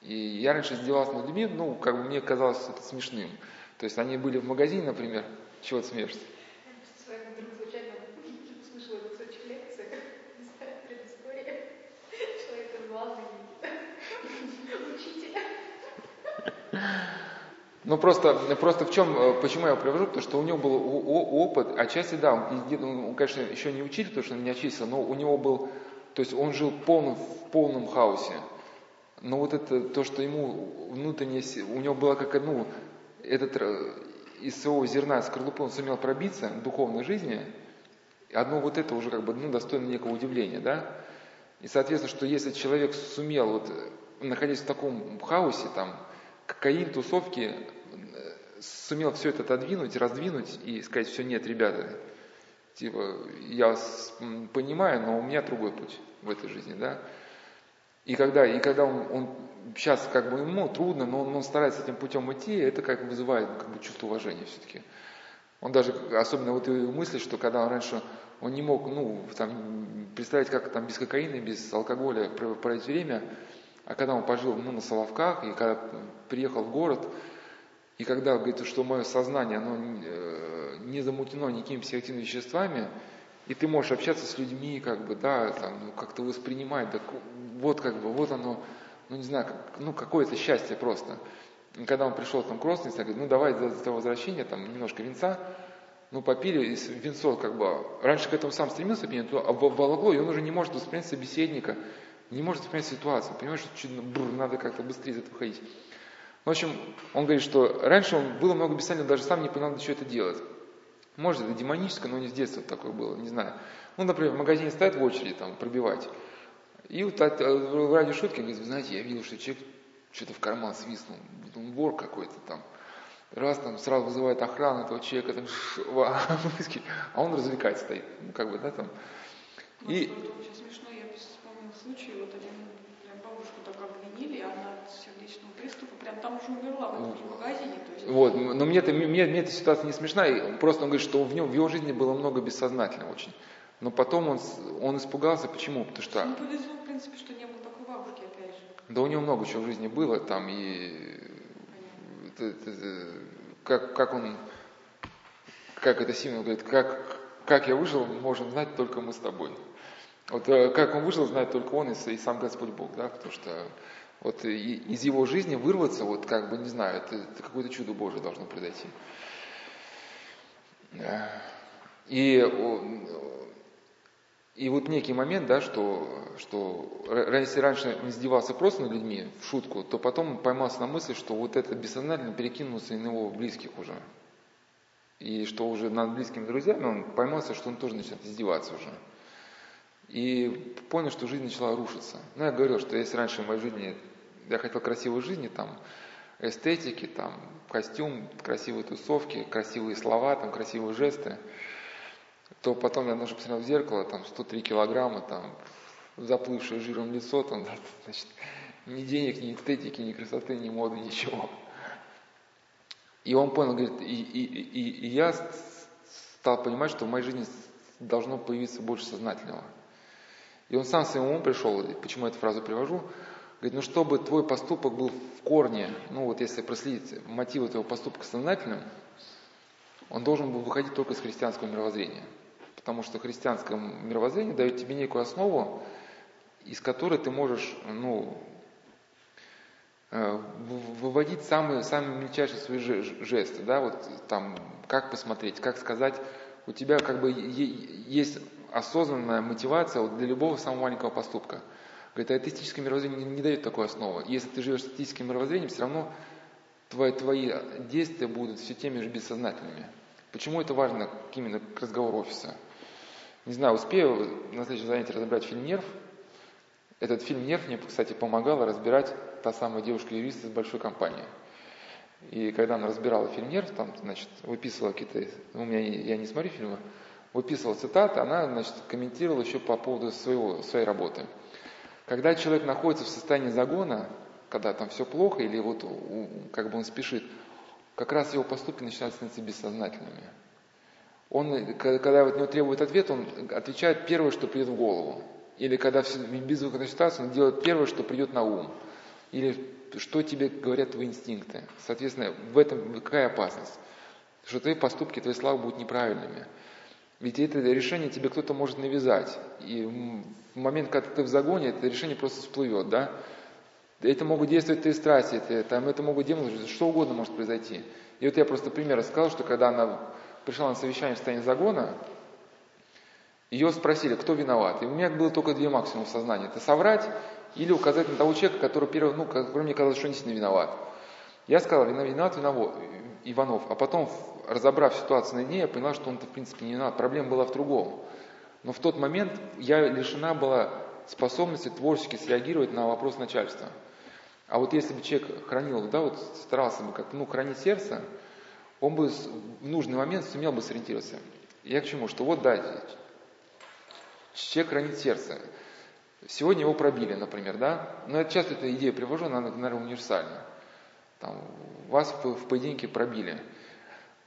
И я раньше издевался над людьми, ну, как бы мне казалось это смешным. То есть они были в магазине, например, чего ты смеешься? Ну просто, просто в чем, э, почему я его привожу, потому что у него был опыт, отчасти да, он, он, конечно, еще не учитель, потому что он не очистился, но у него был, то есть он жил полным, в полном хаосе. Но вот это, то, что ему внутренне, у него было как, ну, этот, э, из своего зерна скорлупы он сумел пробиться в духовной жизни, одно вот это уже как бы, ну, достойно некого удивления, да. И соответственно, что если человек сумел вот находясь в таком хаосе, там, кокаин, тусовки, сумел все это отодвинуть, раздвинуть и сказать, все, нет, ребята, типа, я понимаю, но у меня другой путь в этой жизни, да. И когда, и когда он, он сейчас как бы ему трудно, но он, он старается этим путем идти, это как бы вызывает как бы чувство уважения все-таки. Он даже, особенно вот его мысли, что когда он раньше, он не мог, ну, там, представить, как там без кокаина, без алкоголя проводить время, а когда он пожил ну, на Соловках, и когда приехал в город, и когда говорит, что мое сознание, оно э, не замутнено никакими психоактивными веществами, и ты можешь общаться с людьми, как бы, да, там, ну, как-то воспринимать, так, вот как бы, вот оно, ну не знаю, как, ну какое-то счастье просто. И когда он пришел там к родственнице, говорит, ну давай за, за возвращение, там немножко венца, ну попили, и венцо как бы, раньше к этому сам стремился а обволокло, и он уже не может воспринять собеседника, не может воспринять ситуацию, понимаешь, что чуть, бррр, надо как-то быстрее из этого ходить. В общем, он говорит, что раньше он было много бессознательного, даже сам не понимал, что это делать. Может, это демоническое, но не с детства такое было, не знаю. Ну, например, в магазине стоят в очереди, там, пробивать. И вот от, в радио шутки говорит, знаете, я видел, что человек что-то в карман свистнул, он вор какой-то там. Раз там сразу вызывает охрану этого человека, там, а он развлекать стоит. Ну, как бы, да, там. И... Это очень смешно, я вспомнил случай, вот один бабушку так обвинили, она от сердечного приступа, прям там уже умерла в этом же магазине. То есть... Вот, но мне, это, мне, мне эта ситуация не смешная, просто он говорит, что в, нем, в его жизни было много бессознательного очень. Но потом он, он испугался, почему? Потому что... Ему повезло, в принципе, что не было такой бабушки, опять же. Да у него много чего в жизни было, там и... Это, это, как, как он... Как это сильно говорит, как, как я выжил, можем знать только мы с тобой. Вот э, как он выжил, знает только он и, и сам Господь Бог, да, потому что вот из его жизни вырваться, вот как бы, не знаю, это, это какое-то чудо Божие должно произойти. И и вот некий момент, да, что, что если раньше он издевался просто над людьми в шутку, то потом поймался на мысли, что вот это бессознательно перекинулся и на его близких уже. И что уже над близкими друзьями он поймался, что он тоже начинает издеваться уже. И понял, что жизнь начала рушиться. Ну, я говорил, что если раньше в моей жизни я хотел красивой жизни, там, эстетики, там, костюм, красивые тусовки, красивые слова, там, красивые жесты, то потом я даже посмотрел в зеркало, там, 103 килограмма, там, заплывшее жиром лицо, там, значит, ни денег, ни эстетики, ни красоты, ни моды, ничего. И он понял, говорит, и, и, и, и я стал понимать, что в моей жизни должно появиться больше сознательного. И он сам своему уму пришел, почему я эту фразу привожу, говорит, ну чтобы твой поступок был в корне, ну вот если проследить мотивы твоего поступка сознательным, он должен был выходить только из христианского мировоззрения. Потому что христианское мировоззрение дает тебе некую основу, из которой ты можешь ну, э, выводить самые, самые мельчайшие свои жесты, да, вот там, как посмотреть, как сказать, у тебя как бы есть осознанная мотивация вот для любого самого маленького поступка. Говорит, а этическое мировоззрение не, не дает такой основы. Если ты живешь с этическим мировоззрением, все равно твои, твои действия будут все теми же бессознательными. Почему это важно именно к разговору офиса? Не знаю, успею на следующем занятии разобрать фильм «Нерв». Этот фильм «Нерв» мне, кстати, помогала разбирать та самая девушка-юрист из большой компании. И когда она разбирала фильм «Нерв», там, значит, выписывала какие-то... У меня я не смотрю фильмы, выписывала цитаты, она, значит, комментировала еще по поводу своего, своей работы. Когда человек находится в состоянии загона, когда там все плохо, или вот как бы он спешит, как раз его поступки начинают становиться бессознательными. Он, когда от него требует ответ, он отвечает первое, что придет в голову. Или когда в безвыходной ситуации, он делает первое, что придет на ум. Или что тебе говорят твои инстинкты. Соответственно, в этом какая опасность? Что твои поступки, твои слова будут неправильными. Ведь это решение тебе кто-то может навязать. И в момент, когда ты в загоне, это решение просто всплывет, да? Это могут действовать твои страсти, это, там, это могут делать, что угодно может произойти. И вот я просто пример рассказал, что когда она пришла на совещание в состоянии загона, ее спросили, кто виноват. И у меня было только две максимум в сознании. Это соврать или указать на того человека, который, первый, ну, который мне казалось, что он действительно виноват. Я сказал, виноват, виноват Иванов. А потом, разобрав ситуацию на дне, я поняла, что он-то в принципе не виноват. Проблема была в другом. Но в тот момент я лишена была способности творчески среагировать на вопрос начальства. А вот если бы человек хранил, да, вот старался бы как-то, ну, хранить сердце, он бы в нужный момент сумел бы сориентироваться. Я к чему? Что вот, да, человек хранит сердце. Сегодня его пробили, например, да? Но я часто эту идею привожу, она, наверное, универсальна. Там, вас в, в поединке пробили.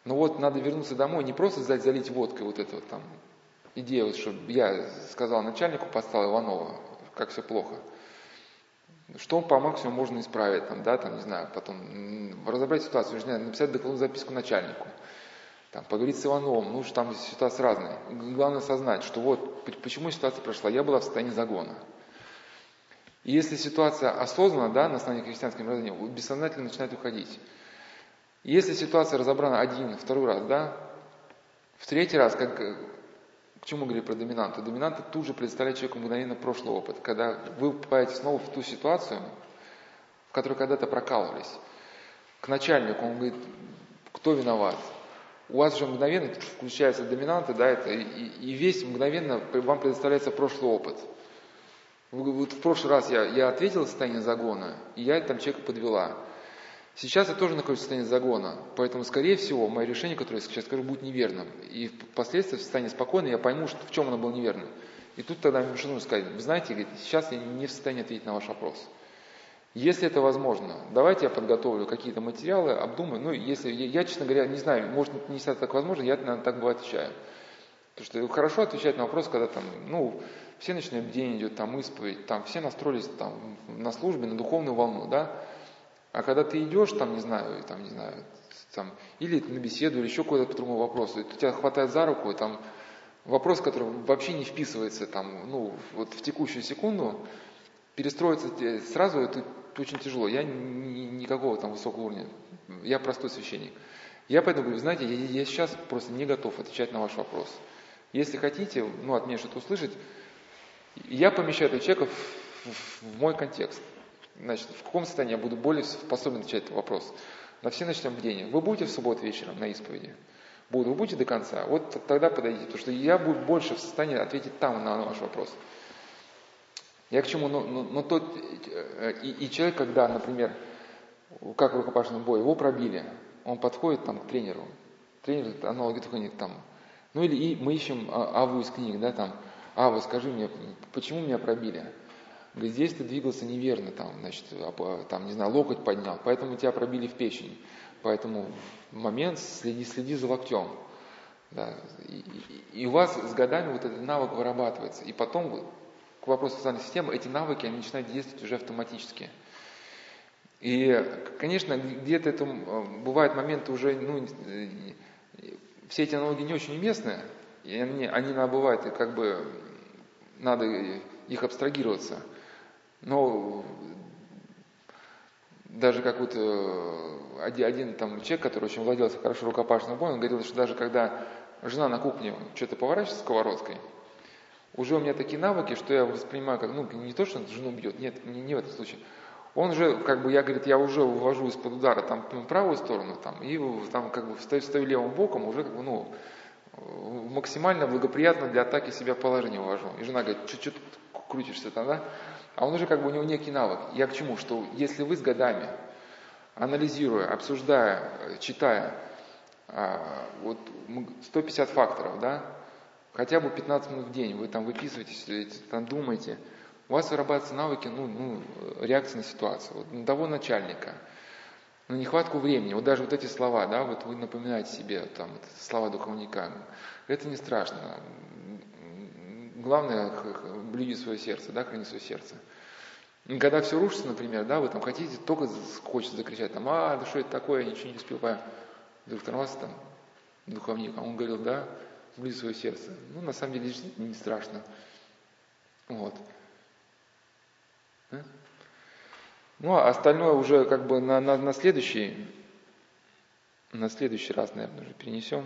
Но вот надо вернуться домой, не просто залить водкой вот эту вот там идею, вот, чтобы я сказал начальнику, поставил Иванова, как все плохо. Что по максимуму можно исправить, там, да, там, не знаю, потом разобрать ситуацию, написать докладную записку начальнику, там, поговорить с Ивановым, ну, что там ситуация разная. Главное осознать, что вот почему ситуация прошла, я была в состоянии загона. И если ситуация осознанна, да, на основании христианского мировоззрения, бессознательно начинает уходить. Если ситуация разобрана один, второй раз, да, в третий раз, как, к чему говорили про доминанта? Доминанта тут же представляет человеку мгновенно прошлый опыт, когда вы попадаете снова в ту ситуацию, в которой когда-то прокалывались. К начальнику он говорит, кто виноват? У вас же мгновенно включается доминанта, да, это, и, и весь мгновенно вам предоставляется прошлый опыт – вот в прошлый раз я, я ответил в состоянии загона, и я там человека подвела. Сейчас я тоже нахожусь в состоянии загона, поэтому, скорее всего, мое решение, которое я сейчас скажу, будет неверным. И впоследствии в состоянии спокойно я пойму, что, в чем оно было неверным. И тут тогда мне нужно сказать, вы знаете, сейчас я не в состоянии ответить на ваш вопрос. Если это возможно, давайте я подготовлю какие-то материалы, обдумаю. Ну, если я, честно говоря, не знаю, может не всегда так возможно, я, наверное, так бывает отвечаю. Потому что хорошо отвечать на вопрос, когда там, ну, все ночное бдение идет, там исповедь, там все настроились там на службе, на духовную волну, да. А когда ты идешь, там, не знаю, там, не знаю, там, или на беседу, или еще какой-то по другому вопросу, и тебя хватает за руку, и там вопрос, который вообще не вписывается там, ну, вот в текущую секунду, перестроиться сразу это очень тяжело. Я ни, никакого там высокого уровня, я простой священник. Я поэтому говорю, знаете, я, я сейчас просто не готов отвечать на ваш вопрос. Если хотите, ну, от меня что-то услышать, я помещаю этого человека в, в, в мой контекст. Значит, в каком состоянии я буду более способен отвечать этот вопрос? На все ночном бдении. Вы будете в субботу вечером на исповеди? Буду. Вы будете до конца? Вот тогда подойдите. Потому что я буду больше в состоянии ответить там на, ваш вопрос. Я к чему? Но, но, но тот, э, и, и человек, когда, например, как в рукопашном бою, его пробили. Он подходит там к тренеру. Тренер аналоги такой там. Ну или и мы ищем а, Аву из книг, да, там. Ава, скажи мне, почему меня пробили? Говорит, здесь ты двигался неверно, там, значит, там, не знаю, локоть поднял, поэтому тебя пробили в печень. Поэтому момент следи, следи за локтем. Да. И, и, и у вас с годами вот этот навык вырабатывается. И потом, к вопросу социальной системы, эти навыки, они начинают действовать уже автоматически. И, конечно, где-то это бывают моменты уже, ну, все эти аналогии не очень уместны, и они, они бывают, как бы, надо их абстрагироваться. Но даже как вот э, один, один там человек, который очень владел хорошо рукопашным боем, он говорил, что даже когда жена на кухне что-то поворачивает сковородкой, уже у меня такие навыки, что я воспринимаю как, ну, не то, что жену бьет, нет, не, не в этом случае. Он же, как бы, я, говорит, я уже вывожу из-под удара там правую сторону, там, и там, как бы, встаю, встаю левым боком, уже, как бы, ну, максимально благоприятно для атаки себя положение вывожу. И жена говорит, что тут крутишься там, да? А он уже как бы у него некий навык. Я к чему? Что если вы с годами, анализируя, обсуждая, читая, а, вот 150 факторов, да, хотя бы 15 минут в день, вы там выписываете, там думаете, у вас вырабатываются навыки, ну, ну, реакции на ситуацию. Вот на того начальника, на нехватку времени, вот даже вот эти слова, да, вот вы напоминаете себе, там, слова духовника, это не страшно. Главное, блюди свое сердце, да, храни свое сердце. И когда все рушится, например, да, вы там хотите, только хочется закричать, там, а, да что это такое, я ничего не успел понять. Вдруг раз там духовник, а он говорил, да, блюди свое сердце. Ну, на самом деле, не страшно. Вот. Ну, а остальное уже как бы на, на, на следующий, на следующий раз, наверное, уже перенесем.